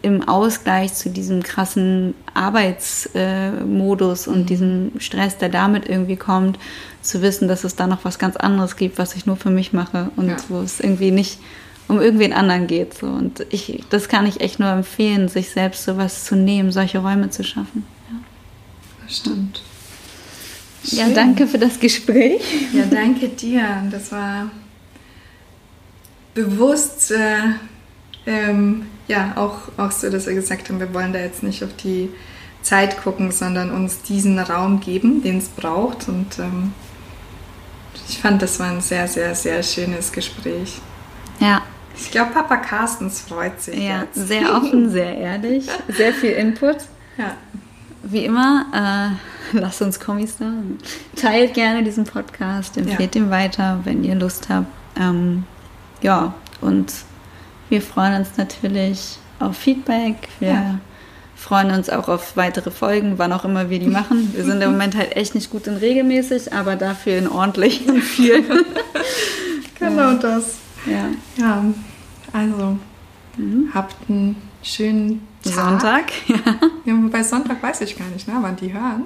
im Ausgleich zu diesem krassen Arbeitsmodus äh, und mhm. diesem Stress, der damit irgendwie kommt, zu wissen, dass es da noch was ganz anderes gibt, was ich nur für mich mache und ja. wo es irgendwie nicht um irgendwen anderen geht. So. Und ich, das kann ich echt nur empfehlen, sich selbst sowas zu nehmen, solche Räume zu schaffen. Ja. Das stimmt. Schön. Ja, danke für das Gespräch. Ja, danke dir. Das war bewusst, äh, ähm, ja, auch, auch so, dass wir gesagt haben, wir wollen da jetzt nicht auf die Zeit gucken, sondern uns diesen Raum geben, den es braucht. Und ähm, ich fand, das war ein sehr, sehr, sehr schönes Gespräch. Ja, ich glaube, Papa Carstens freut sich. Ja, jetzt. sehr offen, sehr ehrlich, sehr viel Input. Ja. Wie immer, äh, lasst uns Kommis da. Teilt gerne diesen Podcast, empfehlt ja. ihn weiter, wenn ihr Lust habt. Ähm, ja, und wir freuen uns natürlich auf Feedback. Wir ja. freuen uns auch auf weitere Folgen, wann auch immer wir die machen. Wir sind im Moment halt echt nicht gut in regelmäßig, aber dafür in ordentlich und viel. genau das. Ja. Ja, also mhm. habt einen schönen Tag. Sonntag. Ja. bei Sonntag weiß ich gar nicht, ne, wann die hören.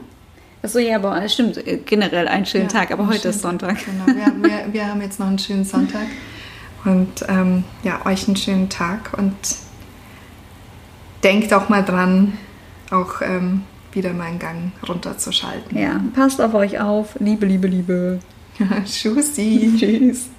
Achso, ja, aber es stimmt, äh, generell einen schönen ja, Tag, aber heute ist Sonntag. Genau, wir, wir, wir, haben jetzt noch einen schönen Sonntag und ähm, ja, euch einen schönen Tag und denkt auch mal dran, auch ähm, wieder meinen Gang runterzuschalten. Ja, passt auf euch auf. Liebe, Liebe, Liebe. Tschüssi. Tschüss.